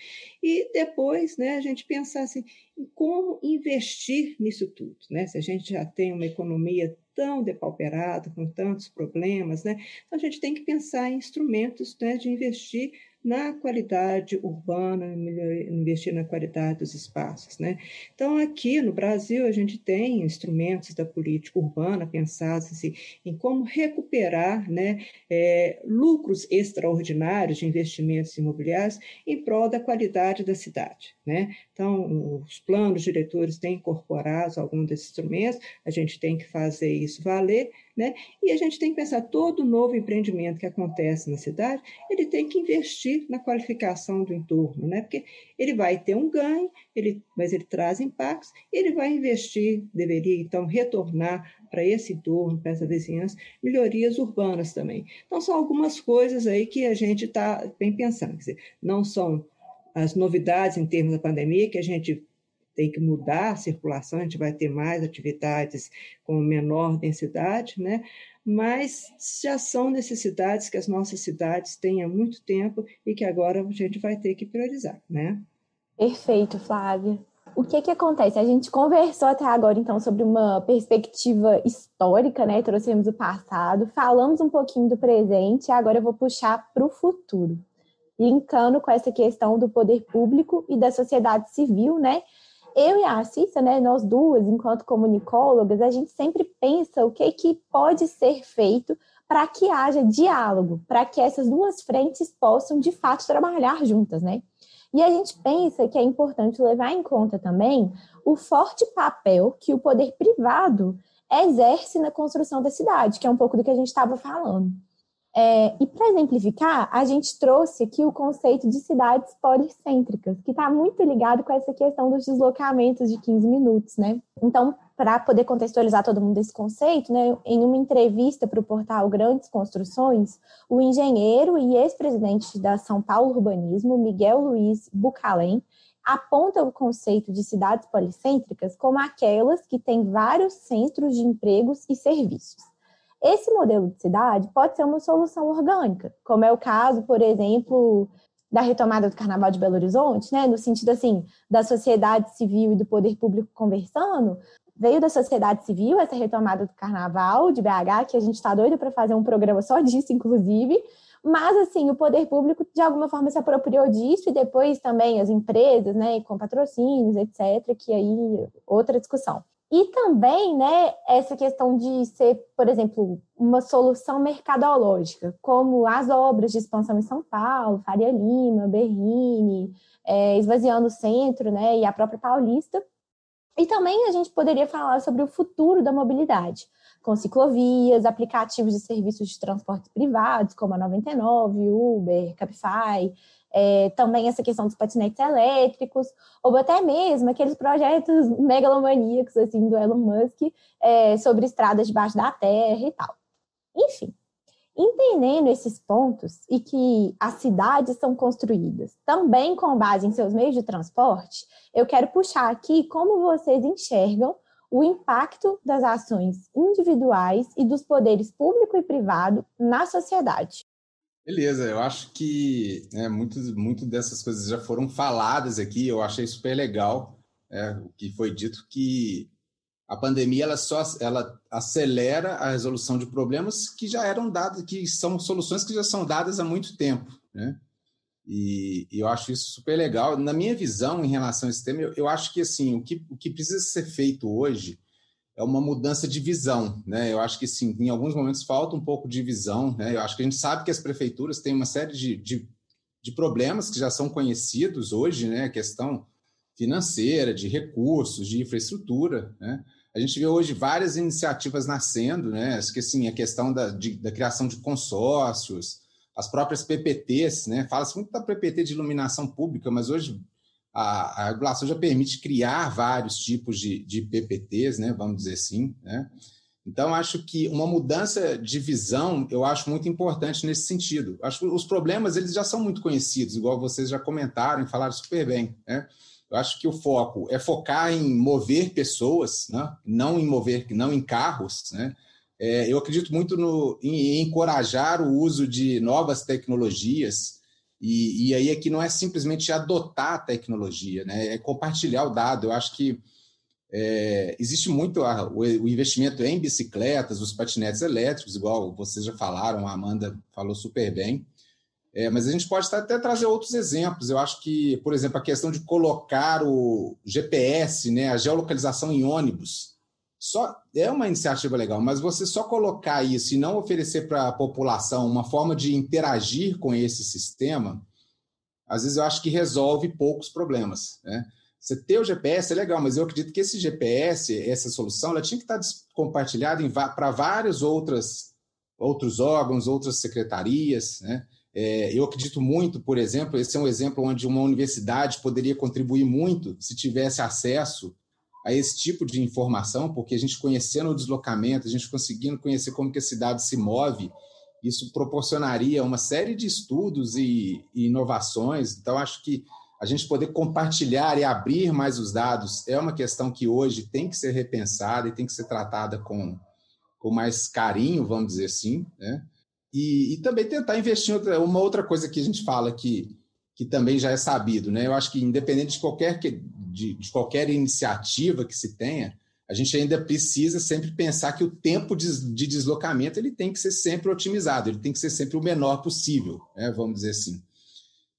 Speaker 4: E depois né, a gente pensar assim, em como investir nisso tudo. Né? Se a gente já tem uma economia tão depauperada, com tantos problemas, né? então a gente tem que pensar em instrumentos né, de investir na qualidade urbana, investir na qualidade dos espaços. Né? Então, aqui no Brasil, a gente tem instrumentos da política urbana pensados em como recuperar né, é, lucros extraordinários de investimentos imobiliários em prol da qualidade da cidade. Né? Então, os planos diretores têm incorporado algum desses instrumentos, a gente tem que fazer isso valer, né? E a gente tem que pensar todo novo empreendimento que acontece na cidade, ele tem que investir na qualificação do entorno, né? Porque ele vai ter um ganho, ele, mas ele traz impactos, ele vai investir, deveria então retornar para esse entorno, para essa vizinhança, melhorias urbanas também. Então são algumas coisas aí que a gente está bem pensando, quer dizer, não são as novidades em termos da pandemia que a gente tem que mudar a circulação, a gente vai ter mais atividades com menor densidade, né? mas já são necessidades que as nossas cidades têm há muito tempo e que agora a gente vai ter que priorizar. Né?
Speaker 1: Perfeito, Flávia. O que que acontece? A gente conversou até agora, então, sobre uma perspectiva histórica, né? Trouxemos o passado, falamos um pouquinho do presente, e agora eu vou puxar para o futuro, linkando com essa questão do poder público e da sociedade civil, né? Eu e a Cissa, né, nós duas, enquanto comunicólogas, a gente sempre pensa o que, que pode ser feito para que haja diálogo, para que essas duas frentes possam, de fato, trabalhar juntas, né? E a gente pensa que é importante levar em conta também o forte papel que o poder privado exerce na construção da cidade, que é um pouco do que a gente estava falando. É, e para exemplificar, a gente trouxe aqui o conceito de cidades policêntricas, que está muito ligado com essa questão dos deslocamentos de 15 minutos, né? Então, para poder contextualizar todo mundo esse conceito, né, em uma entrevista para o portal Grandes Construções, o engenheiro e ex-presidente da São Paulo Urbanismo, Miguel Luiz Bucalém, aponta o conceito de cidades policêntricas como aquelas que têm vários centros de empregos e serviços. Esse modelo de cidade pode ser uma solução orgânica, como é o caso, por exemplo, da retomada do Carnaval de Belo Horizonte, né, no sentido assim, da sociedade civil e do poder público conversando, veio da sociedade civil essa retomada do Carnaval de BH, que a gente está doido para fazer um programa só disso, inclusive, mas, assim, o poder público, de alguma forma, se apropriou disso e depois também as empresas, né, com patrocínios, etc., que aí outra discussão. E também, né, essa questão de ser, por exemplo, uma solução mercadológica, como as obras de expansão em São Paulo, Faria Lima, Berrini, é, esvaziando o centro, né, e a própria Paulista. E também a gente poderia falar sobre o futuro da mobilidade com ciclovias, aplicativos de serviços de transporte privados, como a 99, Uber, Cabify, é, também essa questão dos patinetes elétricos, ou até mesmo aqueles projetos megalomaníacos assim, do Elon Musk é, sobre estradas debaixo da terra e tal. Enfim, entendendo esses pontos e que as cidades são construídas também com base em seus meios de transporte, eu quero puxar aqui como vocês enxergam o impacto das ações individuais e dos poderes público e privado na sociedade.
Speaker 6: Beleza, eu acho que né, muito, muito dessas coisas já foram faladas aqui, eu achei super legal é, o que foi dito, que a pandemia ela só ela acelera a resolução de problemas que já eram dados, que são soluções que já são dadas há muito tempo. Né? E, eu acho isso super legal. Na minha visão em relação a esse tema, eu, eu acho que assim o que, o que precisa ser feito hoje é uma mudança de visão, né? Eu acho que sim, em alguns momentos falta um pouco de visão, né? Eu acho que a gente sabe que as prefeituras têm uma série de, de, de problemas que já são conhecidos hoje, né? Questão financeira, de recursos, de infraestrutura, né? A gente vê hoje várias iniciativas nascendo, né? Acho que assim, a questão da, de, da criação de consórcios, as próprias PPTs, né? Fala-se muito da PPT de iluminação pública, mas hoje a, a, regulação já permite criar vários tipos de, de PPTs, né? Vamos dizer assim, né? Então, acho que uma mudança de visão, eu acho muito importante nesse sentido. Acho que os problemas, eles já são muito conhecidos, igual vocês já comentaram e falaram super bem, né? Eu acho que o foco é focar em mover pessoas, né? não em mover, não em carros, né? É, eu acredito muito no, em, em, encorajar o uso de novas tecnologias, e, e, aí aqui não é simplesmente adotar a tecnologia, né? é compartilhar o dado. Eu acho que é, existe muito a, o, o, investimento em bicicletas, os patinetes elétricos, igual vocês já falaram, a Amanda falou super bem. É, mas a gente pode até trazer outros exemplos. Eu acho que, por exemplo, a questão de colocar o GPS, né, a geolocalização em ônibus, só é uma iniciativa legal, mas você só colocar isso e não oferecer para a população uma forma de interagir com esse sistema, às vezes eu acho que resolve poucos problemas. Né? Você ter o GPS é legal, mas eu acredito que esse GPS, essa solução, ela tinha que estar compartilhada para vários outras, outros órgãos, outras secretarias. Né? É, eu acredito muito, por exemplo, esse é um exemplo onde uma universidade poderia contribuir muito se tivesse acesso a esse tipo de informação, porque a gente conhecendo o deslocamento, a gente conseguindo conhecer como que a cidade se move, isso proporcionaria uma série de estudos e, e inovações. Então, acho que a gente poder compartilhar e abrir mais os dados é uma questão que hoje tem que ser repensada e tem que ser tratada com, com mais carinho, vamos dizer assim, né? E, e também tentar investir em outra, uma outra coisa que a gente fala que, que também já é sabido, né? Eu acho que independente de qualquer que, de, de qualquer iniciativa que se tenha, a gente ainda precisa sempre pensar que o tempo de, de, deslocamento ele tem que ser sempre otimizado, ele tem que ser sempre o menor possível, né, vamos dizer assim.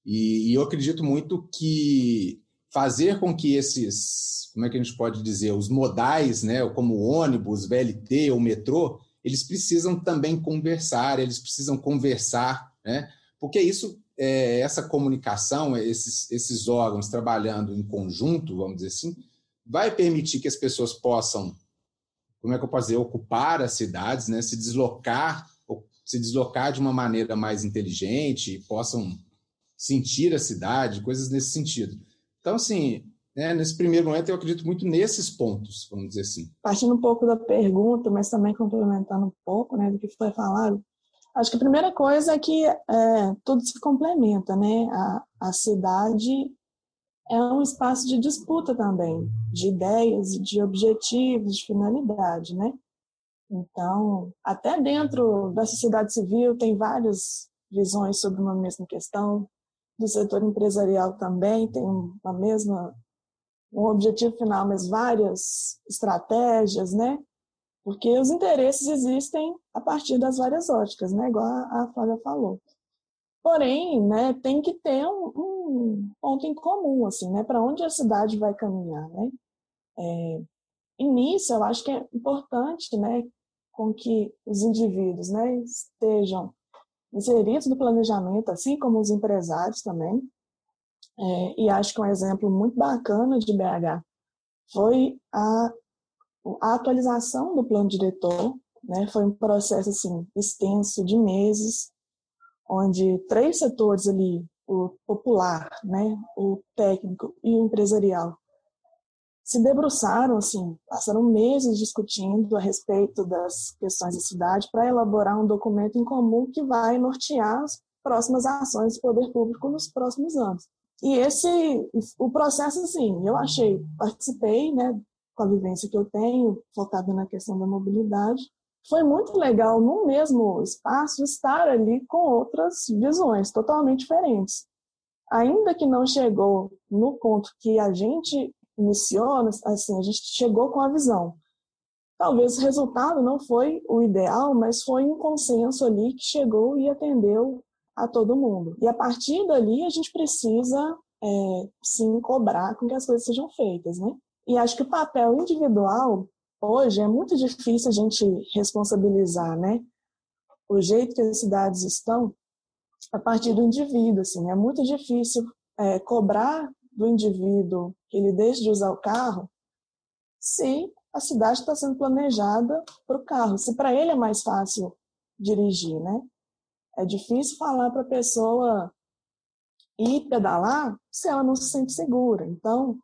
Speaker 6: E, e, eu acredito muito que fazer com que esses, como é que a gente pode dizer, os modais, né, como ônibus, VLT ou metrô, eles precisam também conversar, eles precisam conversar, né, porque isso é, essa comunicação, esses, esses órgãos trabalhando em conjunto, vamos dizer assim, vai permitir que as pessoas possam, como é que eu posso dizer, ocupar as cidades, né, se deslocar, se deslocar de uma maneira mais inteligente, possam sentir a cidade, coisas nesse sentido. Então, assim, né, nesse primeiro momento eu acredito muito nesses pontos, vamos dizer assim.
Speaker 3: Partindo um pouco da pergunta, mas também complementando um pouco né, do que foi falado, acho que a primeira coisa é que é, tudo se complementa, né? A, a cidade é um espaço de disputa também, de ideias, de objetivos, de finalidade, né? Então, até dentro da sociedade civil tem várias visões sobre uma mesma questão, do setor empresarial também tem uma mesma um objetivo final, mas várias estratégias, né? Porque os interesses existem a partir das várias óticas, né? Igual a Flávia falou. Porém, né, tem que ter um, um ponto em comum, assim, né? Para onde a cidade vai caminhar, né? É, início, eu acho que é importante, né, com que os indivíduos, né, estejam inseridos no planejamento, assim como os empresários também. É, e acho que um exemplo muito bacana de BH foi a, a atualização do plano diretor. Né? Foi um processo assim extenso de meses, onde três setores ali, o popular, né, o técnico e o empresarial, se debruçaram, assim, passaram meses discutindo a respeito das questões da cidade para elaborar um documento em comum que vai nortear as próximas ações do poder público nos próximos anos. E esse, o processo, assim, eu achei, participei, né, com a vivência que eu tenho, focada na questão da mobilidade, foi muito legal no mesmo espaço estar ali com outras visões totalmente diferentes. Ainda que não chegou no ponto que a gente iniciou, assim, a gente chegou com a visão. Talvez o resultado não foi o ideal, mas foi um consenso ali que chegou e atendeu a todo mundo. E a partir dali a gente precisa é, sim cobrar com que as coisas sejam feitas, né? E acho que o papel individual hoje é muito difícil a gente responsabilizar, né? O jeito que as cidades estão a partir do indivíduo, assim, é muito difícil é, cobrar do indivíduo que ele deixe de usar o carro se a cidade está sendo planejada para o carro, se para ele é mais fácil dirigir, né? É difícil falar para a pessoa ir pedalar se ela não se sente segura. Então,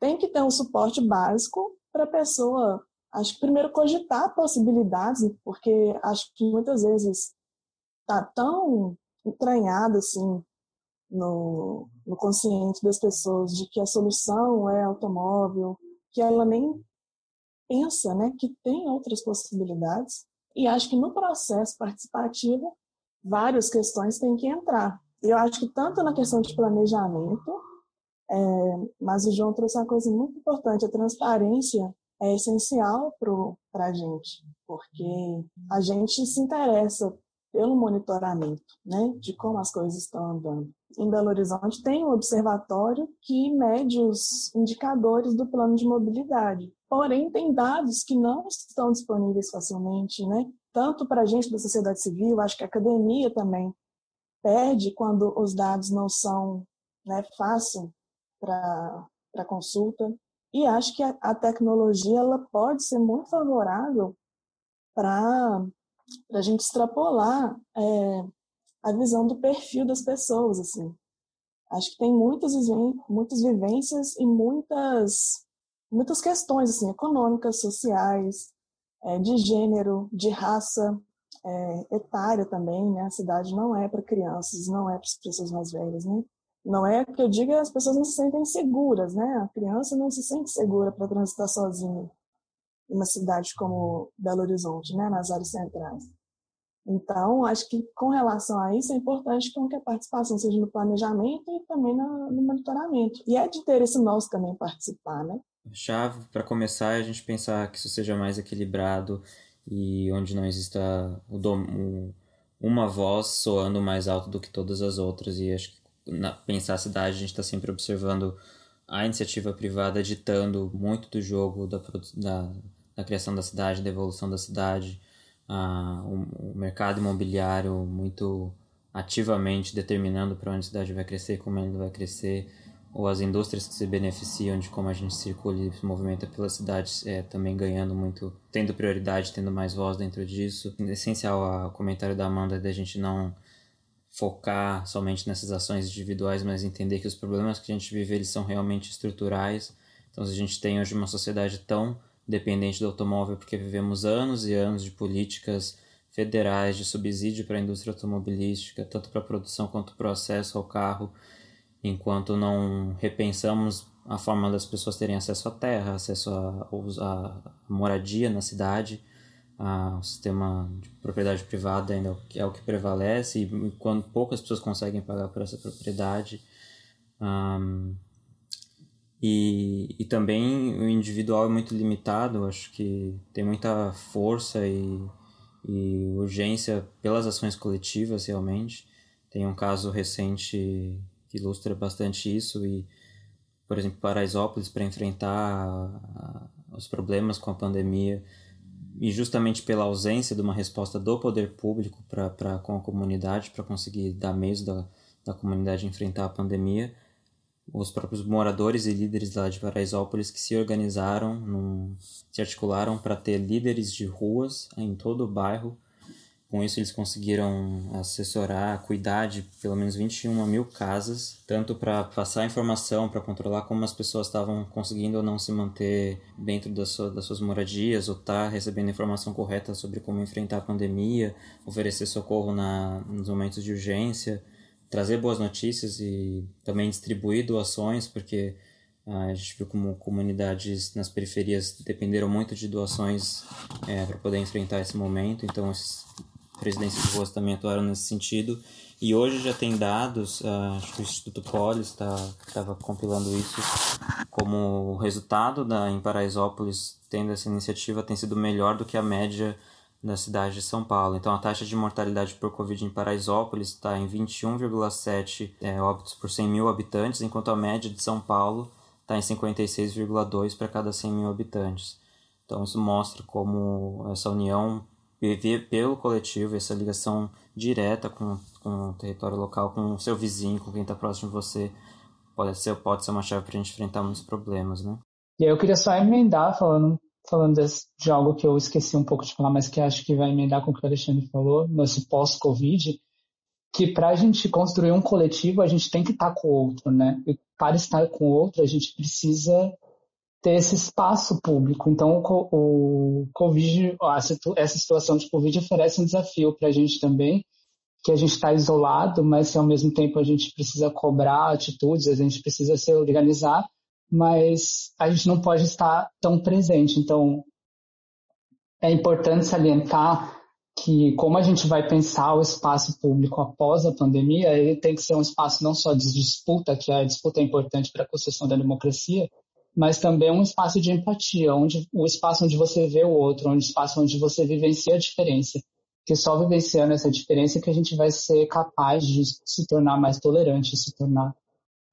Speaker 3: tem que ter um suporte básico para a pessoa, acho que primeiro cogitar possibilidades, porque acho que muitas vezes está tão entranhado assim no, no consciente das pessoas de que a solução é automóvel, que ela nem pensa né, que tem outras possibilidades. E acho que no processo participativo, várias questões têm que entrar. Eu acho que tanto na questão de planejamento, é, mas o João trouxe uma coisa muito importante, a transparência é essencial para a gente, porque a gente se interessa pelo monitoramento, né, de como as coisas estão andando. Em Belo Horizonte tem um observatório que mede os indicadores do plano de mobilidade. Porém, tem dados que não estão disponíveis facilmente, né? Tanto para a gente da sociedade civil, acho que a academia também perde quando os dados não são né, fáceis para consulta. E acho que a, a tecnologia ela pode ser muito favorável para a gente extrapolar é, a visão do perfil das pessoas, assim. Acho que tem muitas, muitas vivências e muitas, muitas questões, assim, econômicas, sociais, é, de gênero, de raça, é, etária também, né? A cidade não é para crianças, não é para as pessoas mais velhas, né? Não é que eu diga as pessoas não se sentem seguras, né? A criança não se sente segura para transitar sozinha uma cidade como Belo Horizonte, né, nas áreas centrais. Então, acho que com relação a isso é importante que a participação seja no planejamento e também no, no monitoramento. E é de interesse nosso também participar, né?
Speaker 5: Chave para começar é a gente pensar que isso seja mais equilibrado e onde não exista o dom, uma voz soando mais alto do que todas as outras. E acho que na, pensar a cidade a gente está sempre observando a iniciativa privada ditando muito do jogo da, da da criação da cidade, da evolução da cidade, o, o, mercado imobiliário muito ativamente determinando para onde a cidade vai crescer, como ela vai crescer, ou as indústrias que se beneficiam de como a gente circula e se movimenta pela cidade é, também ganhando muito, tendo prioridade, tendo mais voz dentro disso. Essencial o comentário da Amanda da gente não focar somente nessas ações individuais, mas entender que os problemas que a gente vive eles são realmente estruturais. Então, se a gente tem hoje uma sociedade tão dependente do automóvel porque vivemos anos e anos de políticas federais de subsídio para a indústria automobilística, tanto para a produção quanto para o acesso ao carro, enquanto não repensamos a forma das pessoas terem acesso à terra, acesso à moradia na cidade, o sistema de propriedade privada ainda é o que prevalece e quando poucas pessoas conseguem pagar por essa propriedade e, e também o individual é muito limitado acho que tem muita força e, e urgência pelas ações coletivas realmente. Tem um caso recente que ilustra bastante isso e por exemplo Paraisópolis para enfrentar os problemas com a pandemia e justamente pela ausência de uma resposta do poder público para com a comunidade, para conseguir dar meios da, da comunidade enfrentar a pandemia, os próprios moradores e líderes lá de Paraisópolis que se organizaram, num, se articularam para ter líderes de ruas em todo o bairro com isso, eles conseguiram assessorar, cuidar de pelo menos 21 mil casas, tanto para passar informação, para controlar como as pessoas estavam conseguindo ou não se manter dentro das, suas, das suas moradias, ou estar tá recebendo informação correta sobre como enfrentar a pandemia, oferecer socorro na, nos momentos de urgência, trazer boas notícias e também distribuir doações, porque ah, a gente viu como comunidades nas periferias dependeram muito de doações é, para poder enfrentar esse momento. Então, esses presidências ruas também atuaram nesse sentido. E hoje já tem dados, uh, acho que o Instituto Polis estava tá, compilando isso, como o resultado da, em Paraisópolis, tendo essa iniciativa, tem sido melhor do que a média da cidade de São Paulo. Então, a taxa de mortalidade por Covid em Paraisópolis está em 21,7 é, óbitos por 100 mil habitantes, enquanto a média de São Paulo está em 56,2 para cada 100 mil habitantes. Então, isso mostra como essa união viver pelo coletivo, essa ligação direta com, com o território local, com o seu vizinho, com quem está próximo de você, pode ser, pode ser uma chave para a gente enfrentar muitos problemas, né?
Speaker 7: E aí eu queria só emendar falando, falando desse, de algo que eu esqueci um pouco de falar, mas que acho que vai emendar com o que o Alexandre falou, nesse pós-Covid, que para a gente construir um coletivo, a gente tem que estar tá com o outro, né? E para estar com o outro, a gente precisa ter esse espaço público. Então, o, Covid, essa situação de Covid oferece um desafio para a gente também, que a gente está isolado, mas ao mesmo tempo a gente precisa cobrar atitudes, a gente precisa se organizar, mas a gente não pode estar tão presente. Então, é importante salientar que como a gente vai pensar o espaço público após a pandemia, ele tem que ser um espaço não só de disputa, que a disputa é importante para a construção da democracia, mas também um espaço de empatia, onde o espaço onde você vê o outro, um espaço onde você vivencia a diferença. Que só vivenciando essa diferença que a gente vai ser capaz de se tornar mais tolerante, se tornar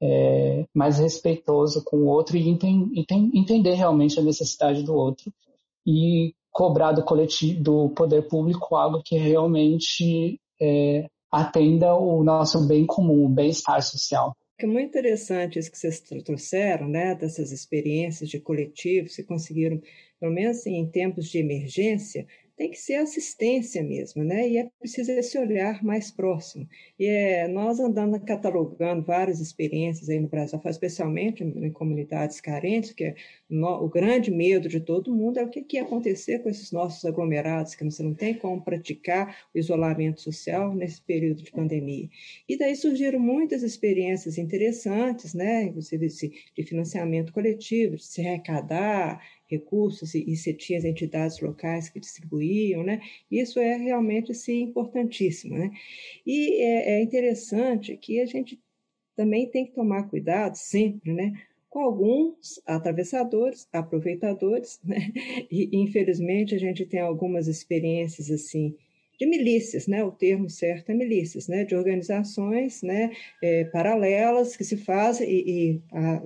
Speaker 7: é, mais respeitoso com o outro e enten, enten, entender realmente a necessidade do outro e cobrar do coletivo, do poder público algo que realmente é, atenda o nosso bem comum, o bem-estar social.
Speaker 4: É muito interessante isso que vocês trouxeram, né, dessas experiências de coletivos que conseguiram, pelo menos assim, em tempos de emergência, tem que ser assistência mesmo, né? E é preciso esse olhar mais próximo. E é, nós andando catalogando várias experiências aí no Brasil, especialmente em comunidades carentes, que é no, o grande medo de todo mundo é o que, que ia acontecer com esses nossos aglomerados, que você não tem como praticar o isolamento social nesse período de pandemia. E daí surgiram muitas experiências interessantes, né? Inclusive de financiamento coletivo, de se arrecadar, recursos e, e você tinha as entidades locais que distribuíam, né? Isso é realmente assim, importantíssimo, né? E é, é interessante que a gente também tem que tomar cuidado sempre, né? Com alguns atravessadores, aproveitadores, né? E infelizmente a gente tem algumas experiências assim de milícias, né? O termo certo é milícias, né? De organizações, né? É, paralelas que se fazem e, e a,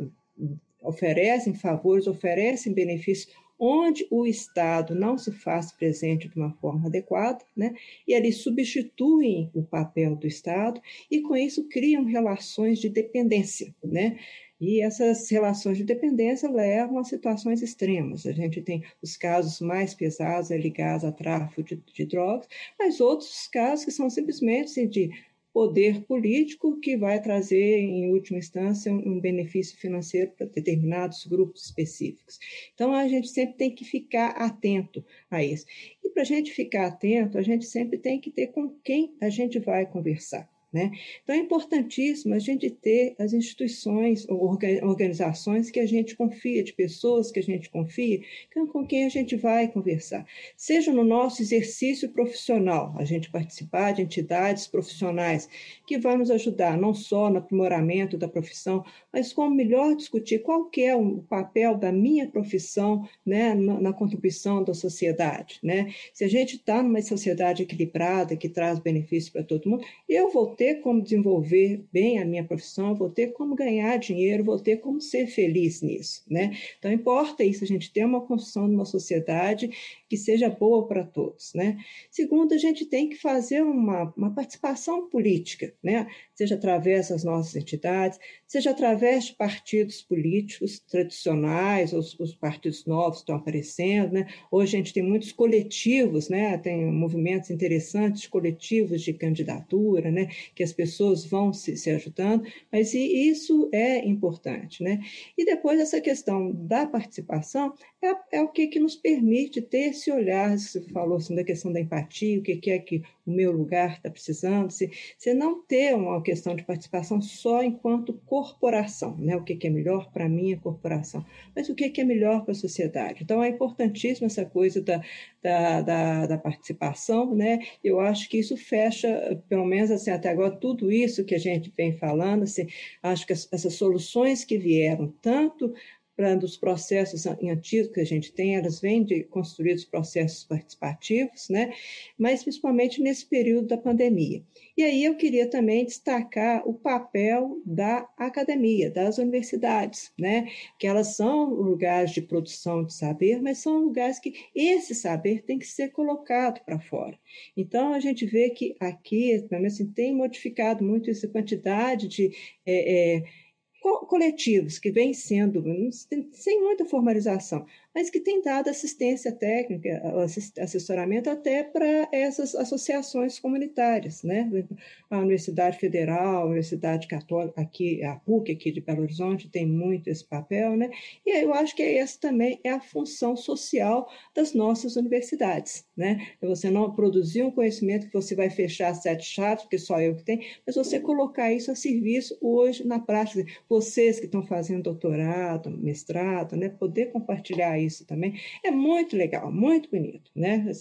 Speaker 4: oferecem favores, oferecem benefícios onde o Estado não se faz presente de uma forma adequada, né? e ali substituem o papel do Estado e, com isso, criam relações de dependência. Né? E essas relações de dependência levam a situações extremas. A gente tem os casos mais pesados ligados a tráfico de, de drogas, mas outros casos que são simplesmente assim, de poder político que vai trazer, em última instância, um benefício financeiro para determinados grupos específicos. Então, a gente sempre tem que ficar atento a isso. E para a gente ficar atento, a gente sempre tem que ter com quem a gente vai conversar. Né? Então é importantíssimo a gente ter as instituições, organizações que a gente confia, de pessoas que a gente confia, com quem a gente vai conversar. Seja no nosso exercício profissional, a gente participar de entidades profissionais que vão nos ajudar não só no aprimoramento da profissão, mas como melhor discutir qual que é o papel da minha profissão né, na, na contribuição da sociedade. Né? Se a gente está numa sociedade equilibrada, que traz benefícios para todo mundo, eu vou ter como desenvolver bem a minha profissão, vou ter como ganhar dinheiro, vou ter como ser feliz nisso, né? Então importa isso, a gente ter uma construção de uma sociedade que seja boa para todos, né? Segundo, a gente tem que fazer uma, uma participação política, né? Seja através das nossas entidades, seja através de partidos políticos tradicionais, os, os partidos novos estão aparecendo, né? Hoje a gente tem muitos coletivos, né? Tem movimentos interessantes coletivos de candidatura, né? que as pessoas vão se, se ajudando, mas isso é importante. Né? E depois essa questão da participação é, é o que, que nos permite ter esse olhar, você falou assim, da questão da empatia, o que, que é que o meu lugar está precisando, se, se não ter uma questão de participação só enquanto corporação, né? o que, que é melhor para a minha corporação, mas o que, que é melhor para a sociedade. Então é importantíssimo essa coisa da, da, da, da participação, né? eu acho que isso fecha, pelo menos assim, até agora, tudo isso que a gente vem falando, assim, acho que essas soluções que vieram, tanto dos processos antigos que a gente tem, elas vêm de construídos processos participativos, né? Mas principalmente nesse período da pandemia. E aí eu queria também destacar o papel da academia, das universidades, né? Que elas são lugares de produção de saber, mas são lugares que esse saber tem que ser colocado para fora. Então a gente vê que aqui, pelo menos assim, tem modificado muito essa quantidade de é, é, coletivos que vêm sendo, sem muita formalização, mas que tem dado assistência técnica, assessoramento até para essas associações comunitárias, né? A Universidade Federal, a Universidade Católica, aqui, a PUC aqui de Belo Horizonte tem muito esse papel, né? E eu acho que essa também é a função social das nossas universidades, né? É você não produzir um conhecimento que você vai fechar sete chaves, porque só eu que tenho, mas você colocar isso a serviço hoje na prática. Vocês que estão fazendo doutorado, mestrado, né? Poder compartilhar isso também. É muito legal, muito bonito, né?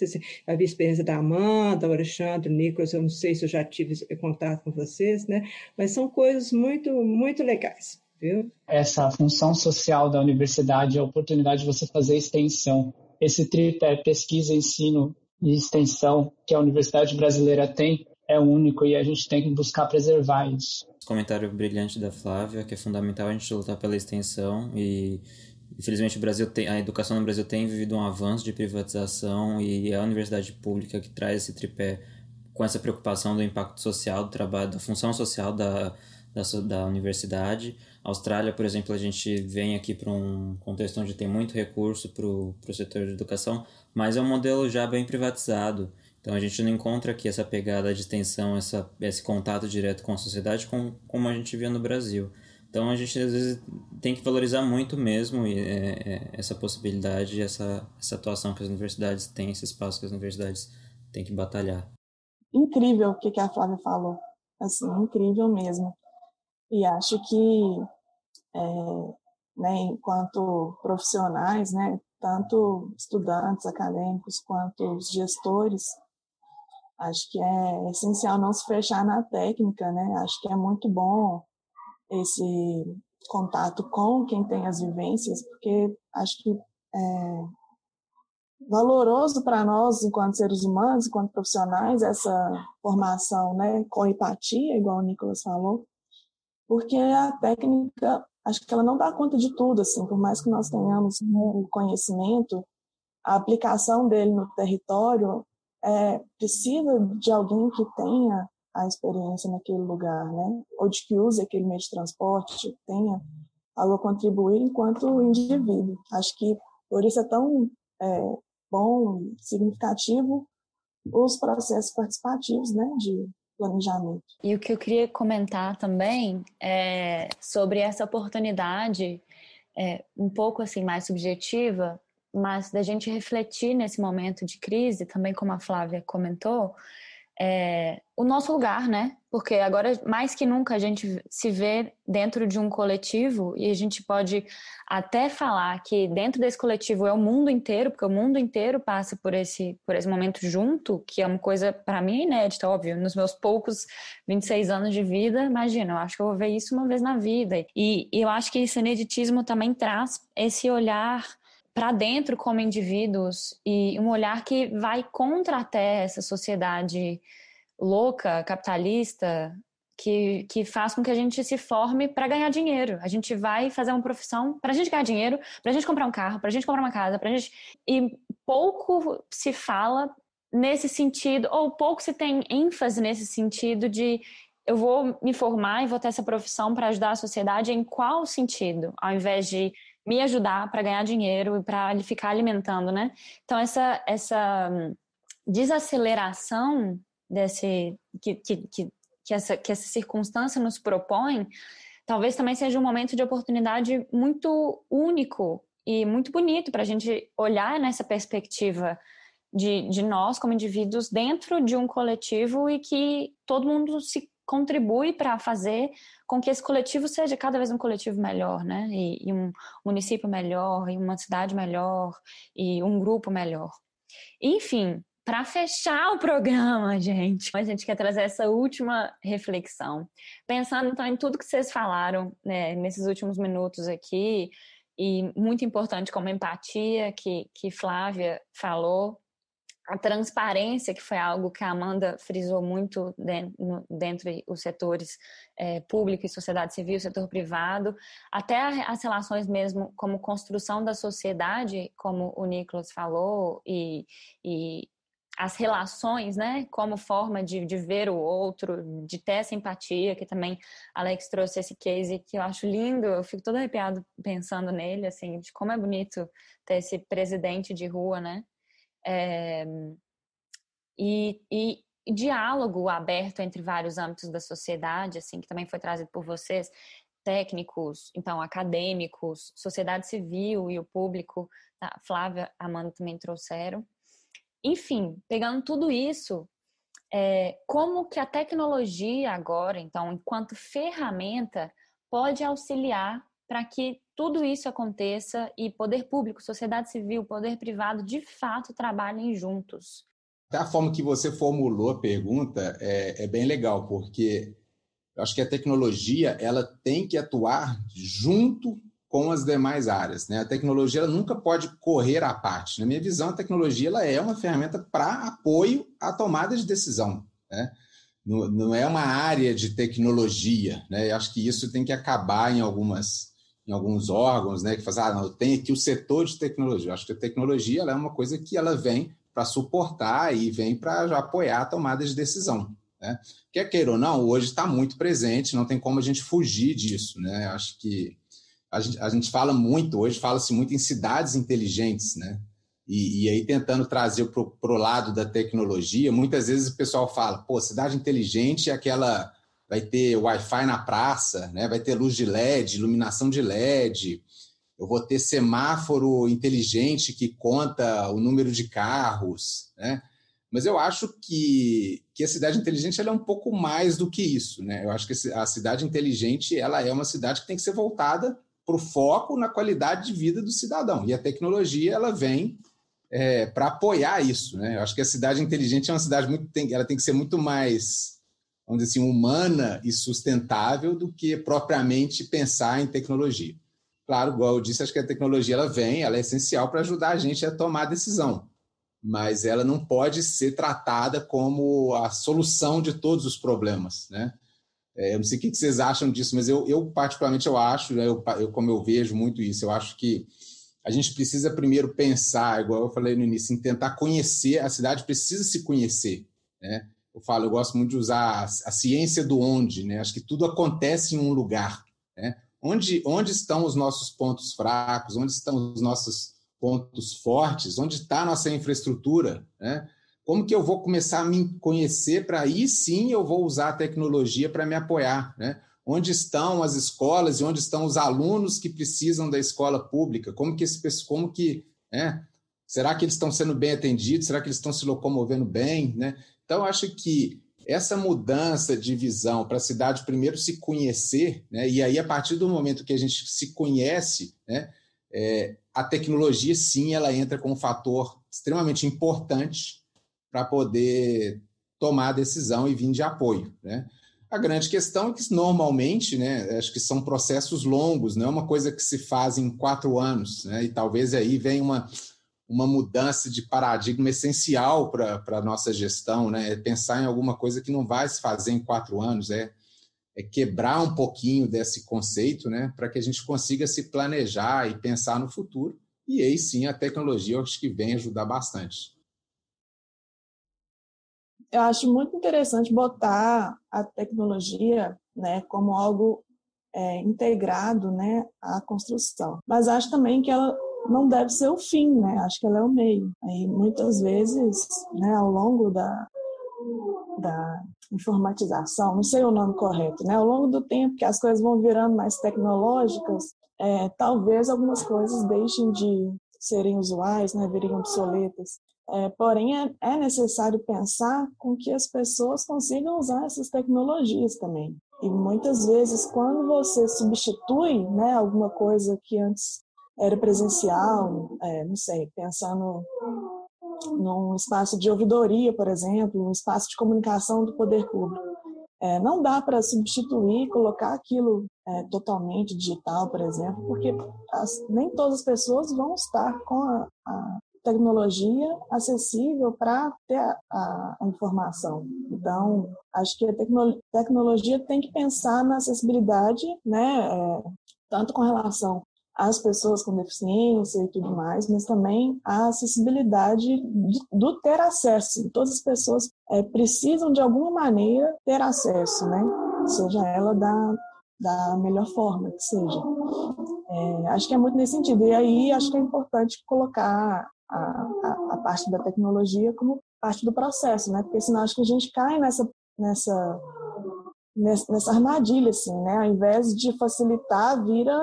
Speaker 4: A experiência da Amanda, o Alexandre, o Nicolas, eu não sei se eu já tive contato com vocês, né? Mas são coisas muito, muito legais. Viu?
Speaker 7: Essa função social da universidade, a oportunidade de você fazer extensão, esse tripé pesquisa, ensino e extensão que a universidade brasileira tem é único e a gente tem que buscar preservar isso.
Speaker 5: Comentário brilhante da Flávia, que é fundamental a gente lutar pela extensão e Infelizmente, o Brasil tem, a educação no Brasil tem vivido um avanço de privatização e é a universidade pública que traz esse tripé com essa preocupação do impacto social do trabalho, da função social da, da, da universidade. Austrália, por exemplo, a gente vem aqui para um contexto onde tem muito recurso para o setor de educação, mas é um modelo já bem privatizado. Então a gente não encontra aqui essa pegada de extensão, essa, esse contato direto com a sociedade como, como a gente via no Brasil. Então a gente às vezes tem que valorizar muito mesmo é, é, essa possibilidade, essa, essa atuação que as universidades têm, esse espaço que as universidades têm que batalhar.
Speaker 3: Incrível o que a Flávia falou, assim, incrível mesmo. E acho que, é, né, enquanto profissionais, né, tanto estudantes acadêmicos quanto os gestores, acho que é essencial não se fechar na técnica, né? Acho que é muito bom esse contato com quem tem as vivências, porque acho que é valoroso para nós, enquanto seres humanos, enquanto profissionais, essa formação né, com empatia, igual o Nicolas falou, porque a técnica acho que ela não dá conta de tudo, assim, por mais que nós tenhamos um conhecimento, a aplicação dele no território é, precisa de alguém que tenha a experiência naquele lugar, né? Ou de que use aquele meio de transporte, tenha algo a contribuir enquanto indivíduo. Acho que por isso é tão é, bom e significativo os processos participativos, né, de planejamento.
Speaker 2: E o que eu queria comentar também é sobre essa oportunidade, é, um pouco assim mais subjetiva, mas da gente refletir nesse momento de crise, também como a Flávia comentou, é, o nosso lugar, né? Porque agora, mais que nunca, a gente se vê dentro de um coletivo e a gente pode até falar que dentro desse coletivo é o mundo inteiro, porque o mundo inteiro passa por esse, por esse momento junto, que é uma coisa, para mim, inédita, óbvio. Nos meus poucos 26 anos de vida, imagina, eu acho que eu vou ver isso uma vez na vida. E, e eu acho que esse ineditismo também traz esse olhar para dentro como indivíduos e um olhar que vai contra até essa sociedade louca, capitalista, que, que faz com que a gente se forme para ganhar dinheiro. A gente vai fazer uma profissão para a gente ganhar dinheiro, para a gente comprar um carro, para a gente comprar uma casa, para a gente. E pouco se fala nesse sentido, ou pouco se tem ênfase nesse sentido de eu vou me formar e vou ter essa profissão para ajudar a sociedade em qual sentido? Ao invés de me ajudar para ganhar dinheiro e para ficar alimentando, né? Então essa essa desaceleração desse que, que, que, que, essa, que essa circunstância nos propõe, talvez também seja um momento de oportunidade muito único e muito bonito para a gente olhar nessa perspectiva de, de nós como indivíduos dentro de um coletivo e que todo mundo se contribui para fazer com que esse coletivo seja cada vez um coletivo melhor, né? E, e, um município melhor, e uma cidade melhor, e um grupo melhor. Enfim, para fechar o programa, gente, a gente quer trazer essa última reflexão. Pensando então em tudo que vocês falaram né, nesses últimos minutos aqui, e muito importante como empatia, que, que Flávia falou, a transparência, que foi algo que a Amanda frisou muito dentro, dentro os setores é, público e sociedade civil, setor privado, até as relações mesmo como construção da sociedade, como o Nicolas falou, e, e as relações, né, como forma de, de ver o outro, de ter essa empatia, que também Alex trouxe esse case que eu acho lindo, eu fico todo arrepiado pensando nele, assim, de como é bonito ter esse presidente de rua, né, é, e, e, diálogo aberto entre vários âmbitos da sociedade, assim, que também foi trazido por vocês, técnicos, então acadêmicos, sociedade civil e o público, tá? Flávia, Amanda também trouxeram. Enfim, pegando tudo isso, é, como que a tecnologia agora, então, enquanto ferramenta, pode auxiliar para que tudo isso aconteça e poder público, sociedade civil, poder privado, de fato trabalhem juntos.
Speaker 6: A forma que você formulou a pergunta é, é bem legal, porque eu acho que a tecnologia ela tem que atuar junto com as demais áreas. Né? A tecnologia nunca pode correr à parte. Na minha visão, a tecnologia ela é uma ferramenta para apoio à tomada de decisão. Né? Não, não, é uma área de tecnologia. Né? Eu acho que isso tem que acabar em algumas em alguns órgãos, né, que fazem, ah, não, tem aqui o setor de tecnologia. Eu acho que a tecnologia é uma coisa que ela vem para suportar e vem para apoiar a tomada de decisão. Né? Quer queira ou não, hoje está muito presente, não tem como a gente fugir disso. Né? Acho que a gente, a gente fala muito, hoje fala-se muito em cidades inteligentes, né? E, e aí tentando trazer para o lado da tecnologia, muitas vezes o pessoal fala, pô, cidade inteligente é aquela vai ter Wi-Fi na praça, né? vai ter luz de LED, iluminação de LED, eu vou ter semáforo inteligente que conta o número de carros, né? Mas eu acho que, que a cidade inteligente é um pouco mais do que isso, né? Eu acho que a cidade inteligente ela é uma cidade que tem que ser voltada para o foco na qualidade de vida do cidadão. E a tecnologia ela vem é, para apoiar isso, né? Eu acho que a cidade inteligente é uma cidade muito tem, ela tem que ser muito mais vamos dizer assim, humana e sustentável do que propriamente pensar em tecnologia. Claro, igual eu disse, acho que a tecnologia ela vem, ela é essencial para ajudar a gente a tomar decisão, mas ela não pode ser tratada como a solução de todos os problemas, né? É, eu não sei o que vocês acham disso, mas eu, eu particularmente eu acho, né, eu, eu, como eu vejo muito isso, eu acho que a gente precisa primeiro pensar, igual eu falei no início, em tentar conhecer, a cidade precisa se conhecer, né? Eu falo, eu gosto muito de usar a, ciência do onde, né? Acho que tudo acontece em um lugar, né? Onde, onde estão os nossos pontos fracos, onde estão os nossos pontos fortes, onde está a nossa infraestrutura, né? Como que eu vou começar a me conhecer para aí sim eu vou usar a tecnologia para me apoiar, né? Onde estão as escolas e onde estão os alunos que precisam da escola pública? Como que esse como que, né? Será que eles estão sendo bem atendidos? Será que eles estão se locomovendo bem, né? Então acho que essa mudança de visão para a cidade primeiro se conhecer, né? E aí a partir do momento que a gente se conhece, né? É, a tecnologia sim ela entra como um fator extremamente importante para poder tomar a decisão e vir de apoio, né? A grande questão é que normalmente, né, acho que são processos longos, não é uma coisa que se faz em quatro anos, né? E talvez aí venha uma uma mudança de paradigma essencial para a nossa gestão, né? É pensar em alguma coisa que não vai se fazer em quatro anos, é, é quebrar um pouquinho desse conceito, né? Para que a gente consiga se planejar e pensar no futuro. E aí sim a tecnologia eu acho que vem ajudar bastante.
Speaker 3: Eu acho muito interessante botar a tecnologia né, como algo é, integrado né, à construção. Mas acho também que ela não deve ser o fim, né? Acho que ela é o meio. Aí muitas vezes, né, ao longo da, da informatização, não sei o nome correto, né? Ao longo do tempo que as coisas vão virando mais tecnológicas, é, talvez algumas coisas deixem de serem usuais, né, virem obsoletas. É, porém, é, é necessário pensar com que as pessoas consigam usar essas tecnologias também. E muitas vezes, quando você substitui né, alguma coisa que antes era presencial, é, não sei, pensando num espaço de ouvidoria, por exemplo, um espaço de comunicação do poder público. É, não dá para substituir, colocar aquilo é, totalmente digital, por exemplo, porque as, nem todas as pessoas vão estar com a, a tecnologia acessível para ter a, a, a, informação. Então, acho que a tecno, tecnologia tem que pensar na acessibilidade, né, é, tanto com relação às pessoas com deficiência e tudo mais, mas também a acessibilidade do ter acesso. Todas as pessoas é, precisam, de alguma maneira, ter acesso, né? seja ela da, da melhor forma que seja. É, acho que é muito nesse sentido. E aí acho que é importante colocar a, a, a, parte da tecnologia como parte do processo, né? Porque senão acho que a gente cai nessa, nessa nessa armadilha, assim, né? Ao invés de facilitar, vira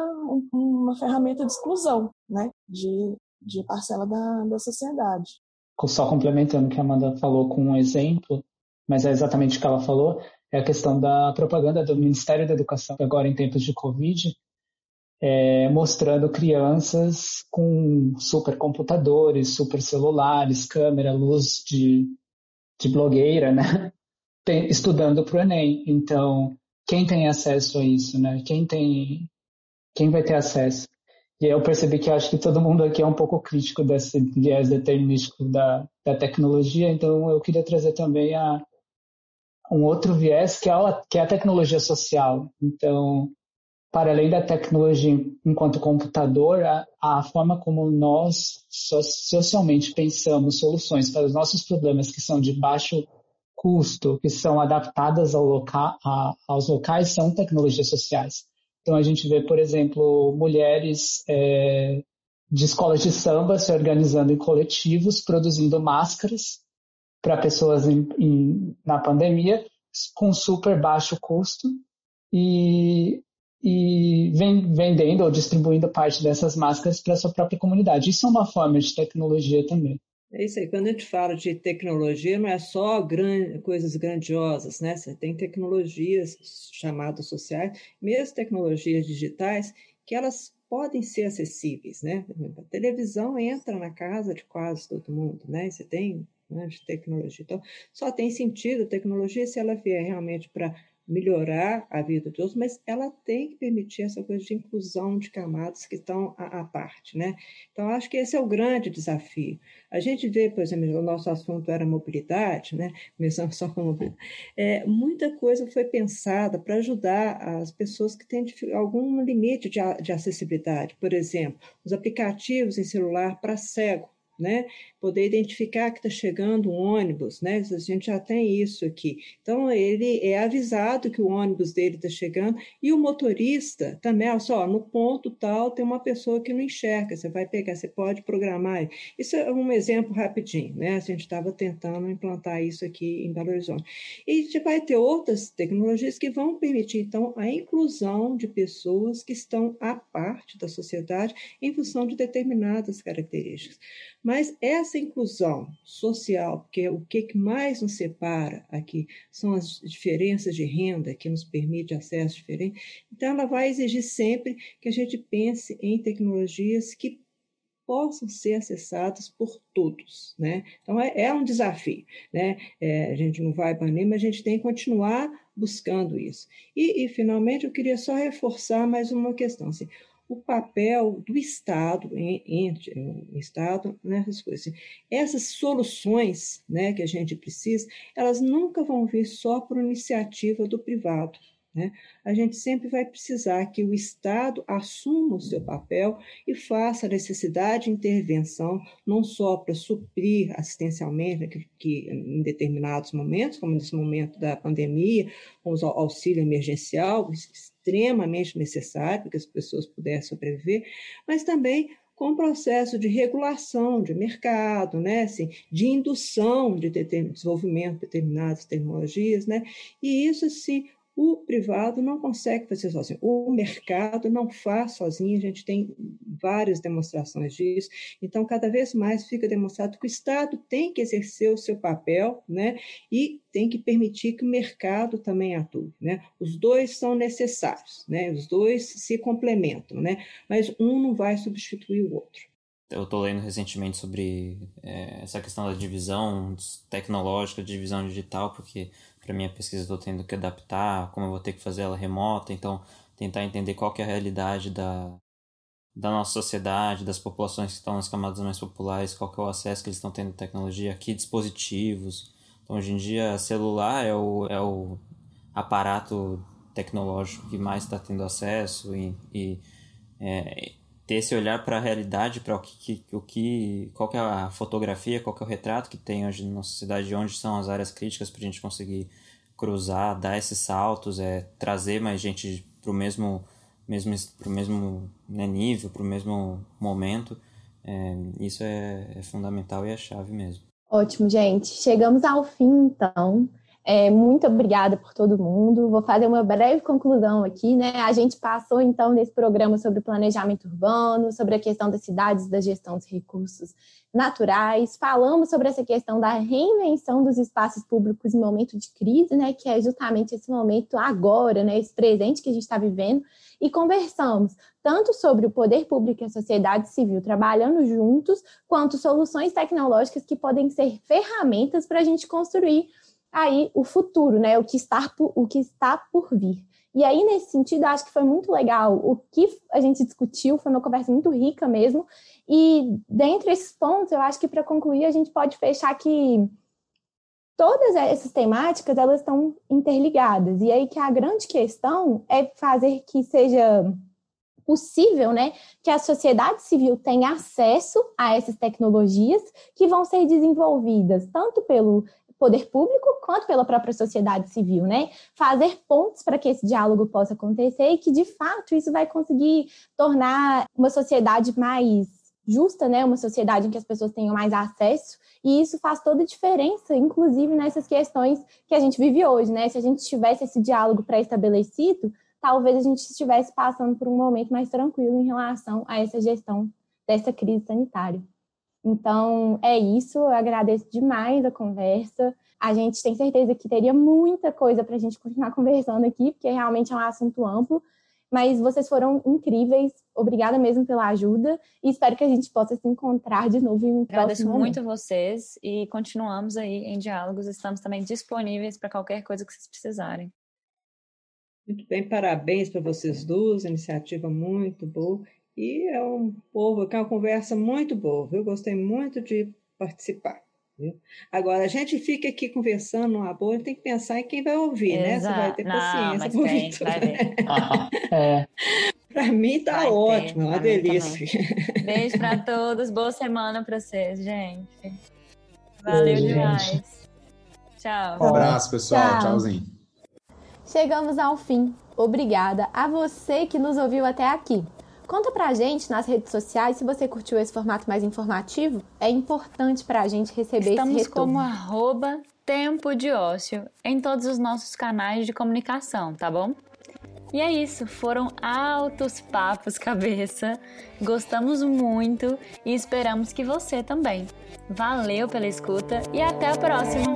Speaker 3: uma ferramenta de exclusão, né? De, de parcela da, da sociedade.
Speaker 7: Só complementando o que a Amanda falou com um exemplo, mas é exatamente o que ela falou, é a questão da propaganda do Ministério da Educação, agora em tempos de Covid, é, mostrando crianças com supercomputadores, super celulares, câmera, luz de, de blogueira, né? Estudando para o Enem. Então, quem tem acesso a isso, né? Quem tem, quem vai ter acesso? E aí eu percebi que acho que todo mundo aqui é um pouco crítico desse viés determinístico da, da tecnologia, então eu queria trazer também a, um outro viés que é, a, que é a tecnologia social. Então, para além da tecnologia enquanto computador, a, a forma como nós socialmente pensamos soluções para os nossos problemas que são de baixo custo que são adaptadas ao loca a, aos locais são tecnologias sociais. Então a gente vê, por exemplo, mulheres é, de escolas de samba se organizando em coletivos, produzindo máscaras para pessoas em, em, na pandemia com super baixo custo e, e vendendo ou distribuindo parte dessas máscaras para sua própria comunidade. Isso é uma forma de tecnologia também.
Speaker 4: É isso aí. Quando a gente fala de tecnologia, não é só gran... coisas grandiosas, né? Você tem tecnologias chamadas sociais, mesmo tecnologias digitais, que elas podem ser acessíveis, né? A televisão entra na casa de quase todo mundo, né? Você tem né, de tecnologia. Então, só tem sentido a tecnologia se ela vier realmente para melhorar a vida de outros, mas ela tem que permitir essa coisa de inclusão de camadas que estão à, à parte, né? Então, acho que esse é o grande desafio. A gente vê, por exemplo, o nosso assunto era mobilidade, né? Começamos só com mobilidade. É, muita coisa foi pensada para ajudar as pessoas que têm algum limite de, de acessibilidade. Por exemplo, os aplicativos em celular para cego né? Poder identificar que está chegando um ônibus, né? A gente já tem isso aqui. Então, ele é avisado que o ônibus dele está chegando e o motorista também, olha só, no ponto tal tem uma pessoa que não enxerga, você vai pegar, você pode programar. Isso é um exemplo rapidinho, né? A gente estava tentando implantar isso aqui em Belo Horizonte. E a gente vai ter outras tecnologias que vão permitir, então, a inclusão de pessoas que estão à parte da sociedade em função de determinadas características. Mas essa inclusão social, porque o que mais nos separa aqui são as diferenças de renda que nos permite acesso diferente, então ela vai exigir sempre que a gente pense em tecnologias que possam ser acessadas por todos, né? Então é, é um desafio, né? É, a gente não vai banir, mas a gente tem que continuar buscando isso. E, e finalmente eu queria só reforçar mais uma questão, assim, o papel do Estado, entre o Estado nessas coisas. Essas soluções né, que a gente precisa, elas nunca vão vir só por iniciativa do privado. Né? A gente sempre vai precisar que o Estado assuma o seu papel e faça a necessidade de intervenção, não só para suprir assistencialmente, que, que em determinados momentos, como nesse momento da pandemia, com o auxílio emergencial, extremamente necessário para que as pessoas pudessem sobreviver, mas também com o processo de regulação de mercado, né, assim, de indução de desenvolvimento de determinadas tecnologias, né, e isso, assim, o privado não consegue fazer sozinho, o mercado não faz sozinho, a gente tem várias demonstrações disso. Então, cada vez mais fica demonstrado que o Estado tem que exercer o seu papel, né, e tem que permitir que o mercado também atue, né? Os dois são necessários, né? Os dois se complementam, né? Mas um não vai substituir o outro.
Speaker 5: Eu estou lendo recentemente sobre é, essa questão da divisão tecnológica, divisão digital, porque para minha pesquisa estou tendo que adaptar, como eu vou ter que fazer ela remota, então tentar entender qual que é a realidade da, da nossa sociedade, das populações que estão nas camadas mais populares, qual que é o acesso que eles estão tendo à tecnologia, que dispositivos. Então, hoje em dia, celular é o, é o aparato tecnológico que mais está tendo acesso e, e é, ter esse olhar para a realidade, para o que, o que, qual que é a fotografia, qual que é o retrato que tem hoje na nossa cidade, onde são as áreas críticas para a gente conseguir cruzar, dar esses saltos, é trazer mais gente para o mesmo, mesmo, pro mesmo né, nível, para o mesmo momento. É, isso é, é fundamental e é chave mesmo.
Speaker 1: Ótimo, gente. Chegamos ao fim, então. É, muito obrigada por todo mundo. Vou fazer uma breve conclusão aqui, né? A gente passou então nesse programa sobre planejamento urbano, sobre a questão das cidades, da gestão dos recursos naturais, falamos sobre essa questão da reinvenção dos espaços públicos em momento de crise, né? Que é justamente esse momento agora, né? Esse presente que a gente está vivendo, e conversamos tanto sobre o poder público e a sociedade civil trabalhando juntos, quanto soluções tecnológicas que podem ser ferramentas para a gente construir aí o futuro, né? O que está por, o que está por vir. E aí, nesse sentido, acho que foi muito legal. O que a gente discutiu foi uma conversa muito rica mesmo. E dentre esses pontos, eu acho que para concluir, a gente pode fechar que todas essas temáticas elas estão interligadas. E aí que a grande questão é fazer que seja possível, né, que a sociedade civil tenha acesso a essas tecnologias que vão ser desenvolvidas tanto pelo poder público quanto pela própria sociedade civil, né? Fazer pontos para que esse diálogo possa acontecer e que, de fato, isso vai conseguir tornar uma sociedade mais justa, né? Uma sociedade em que as pessoas tenham mais acesso e isso faz toda a diferença, inclusive nessas questões que a gente vive hoje, né? Se a gente tivesse esse diálogo pré-estabelecido, talvez a gente estivesse passando por um momento mais tranquilo em relação a essa gestão dessa crise sanitária. Então, é isso. Eu agradeço demais a conversa. A gente tem certeza que teria muita coisa para a gente continuar conversando aqui, porque realmente é um assunto amplo. Mas vocês foram incríveis. Obrigada mesmo pela ajuda. E espero que a gente possa se encontrar de novo em um
Speaker 2: Agradeço
Speaker 1: próximo
Speaker 2: muito
Speaker 1: momento.
Speaker 2: vocês e continuamos aí em diálogos. Estamos também disponíveis para qualquer coisa que vocês precisarem.
Speaker 4: Muito bem, parabéns para vocês duas, iniciativa muito boa. E é um povo que é uma conversa muito boa, viu? Gostei muito de participar. Viu? Agora, a gente fica aqui conversando numa boa, tem que pensar em quem vai ouvir,
Speaker 2: Exato.
Speaker 4: né? Você vai ter paciência
Speaker 2: tem, vai ver.
Speaker 7: é.
Speaker 4: Para mim tá
Speaker 2: vai
Speaker 4: ótimo, é uma delícia.
Speaker 2: Beijo para todos, boa semana para vocês, gente. Valeu
Speaker 7: Beijo,
Speaker 2: demais.
Speaker 7: gente.
Speaker 2: Tchau.
Speaker 6: Um abraço, pessoal.
Speaker 1: Tchau.
Speaker 6: Tchauzinho.
Speaker 1: Chegamos ao fim. Obrigada a você que nos ouviu até aqui. Conta pra gente nas redes sociais se você curtiu esse formato mais informativo. É importante pra gente receber
Speaker 2: Estamos
Speaker 1: esse retorno.
Speaker 2: como arroba Tempo de Ócio em todos os nossos canais de comunicação, tá bom? E é isso, foram altos papos cabeça. Gostamos muito e esperamos que você também. Valeu pela escuta e até a próxima.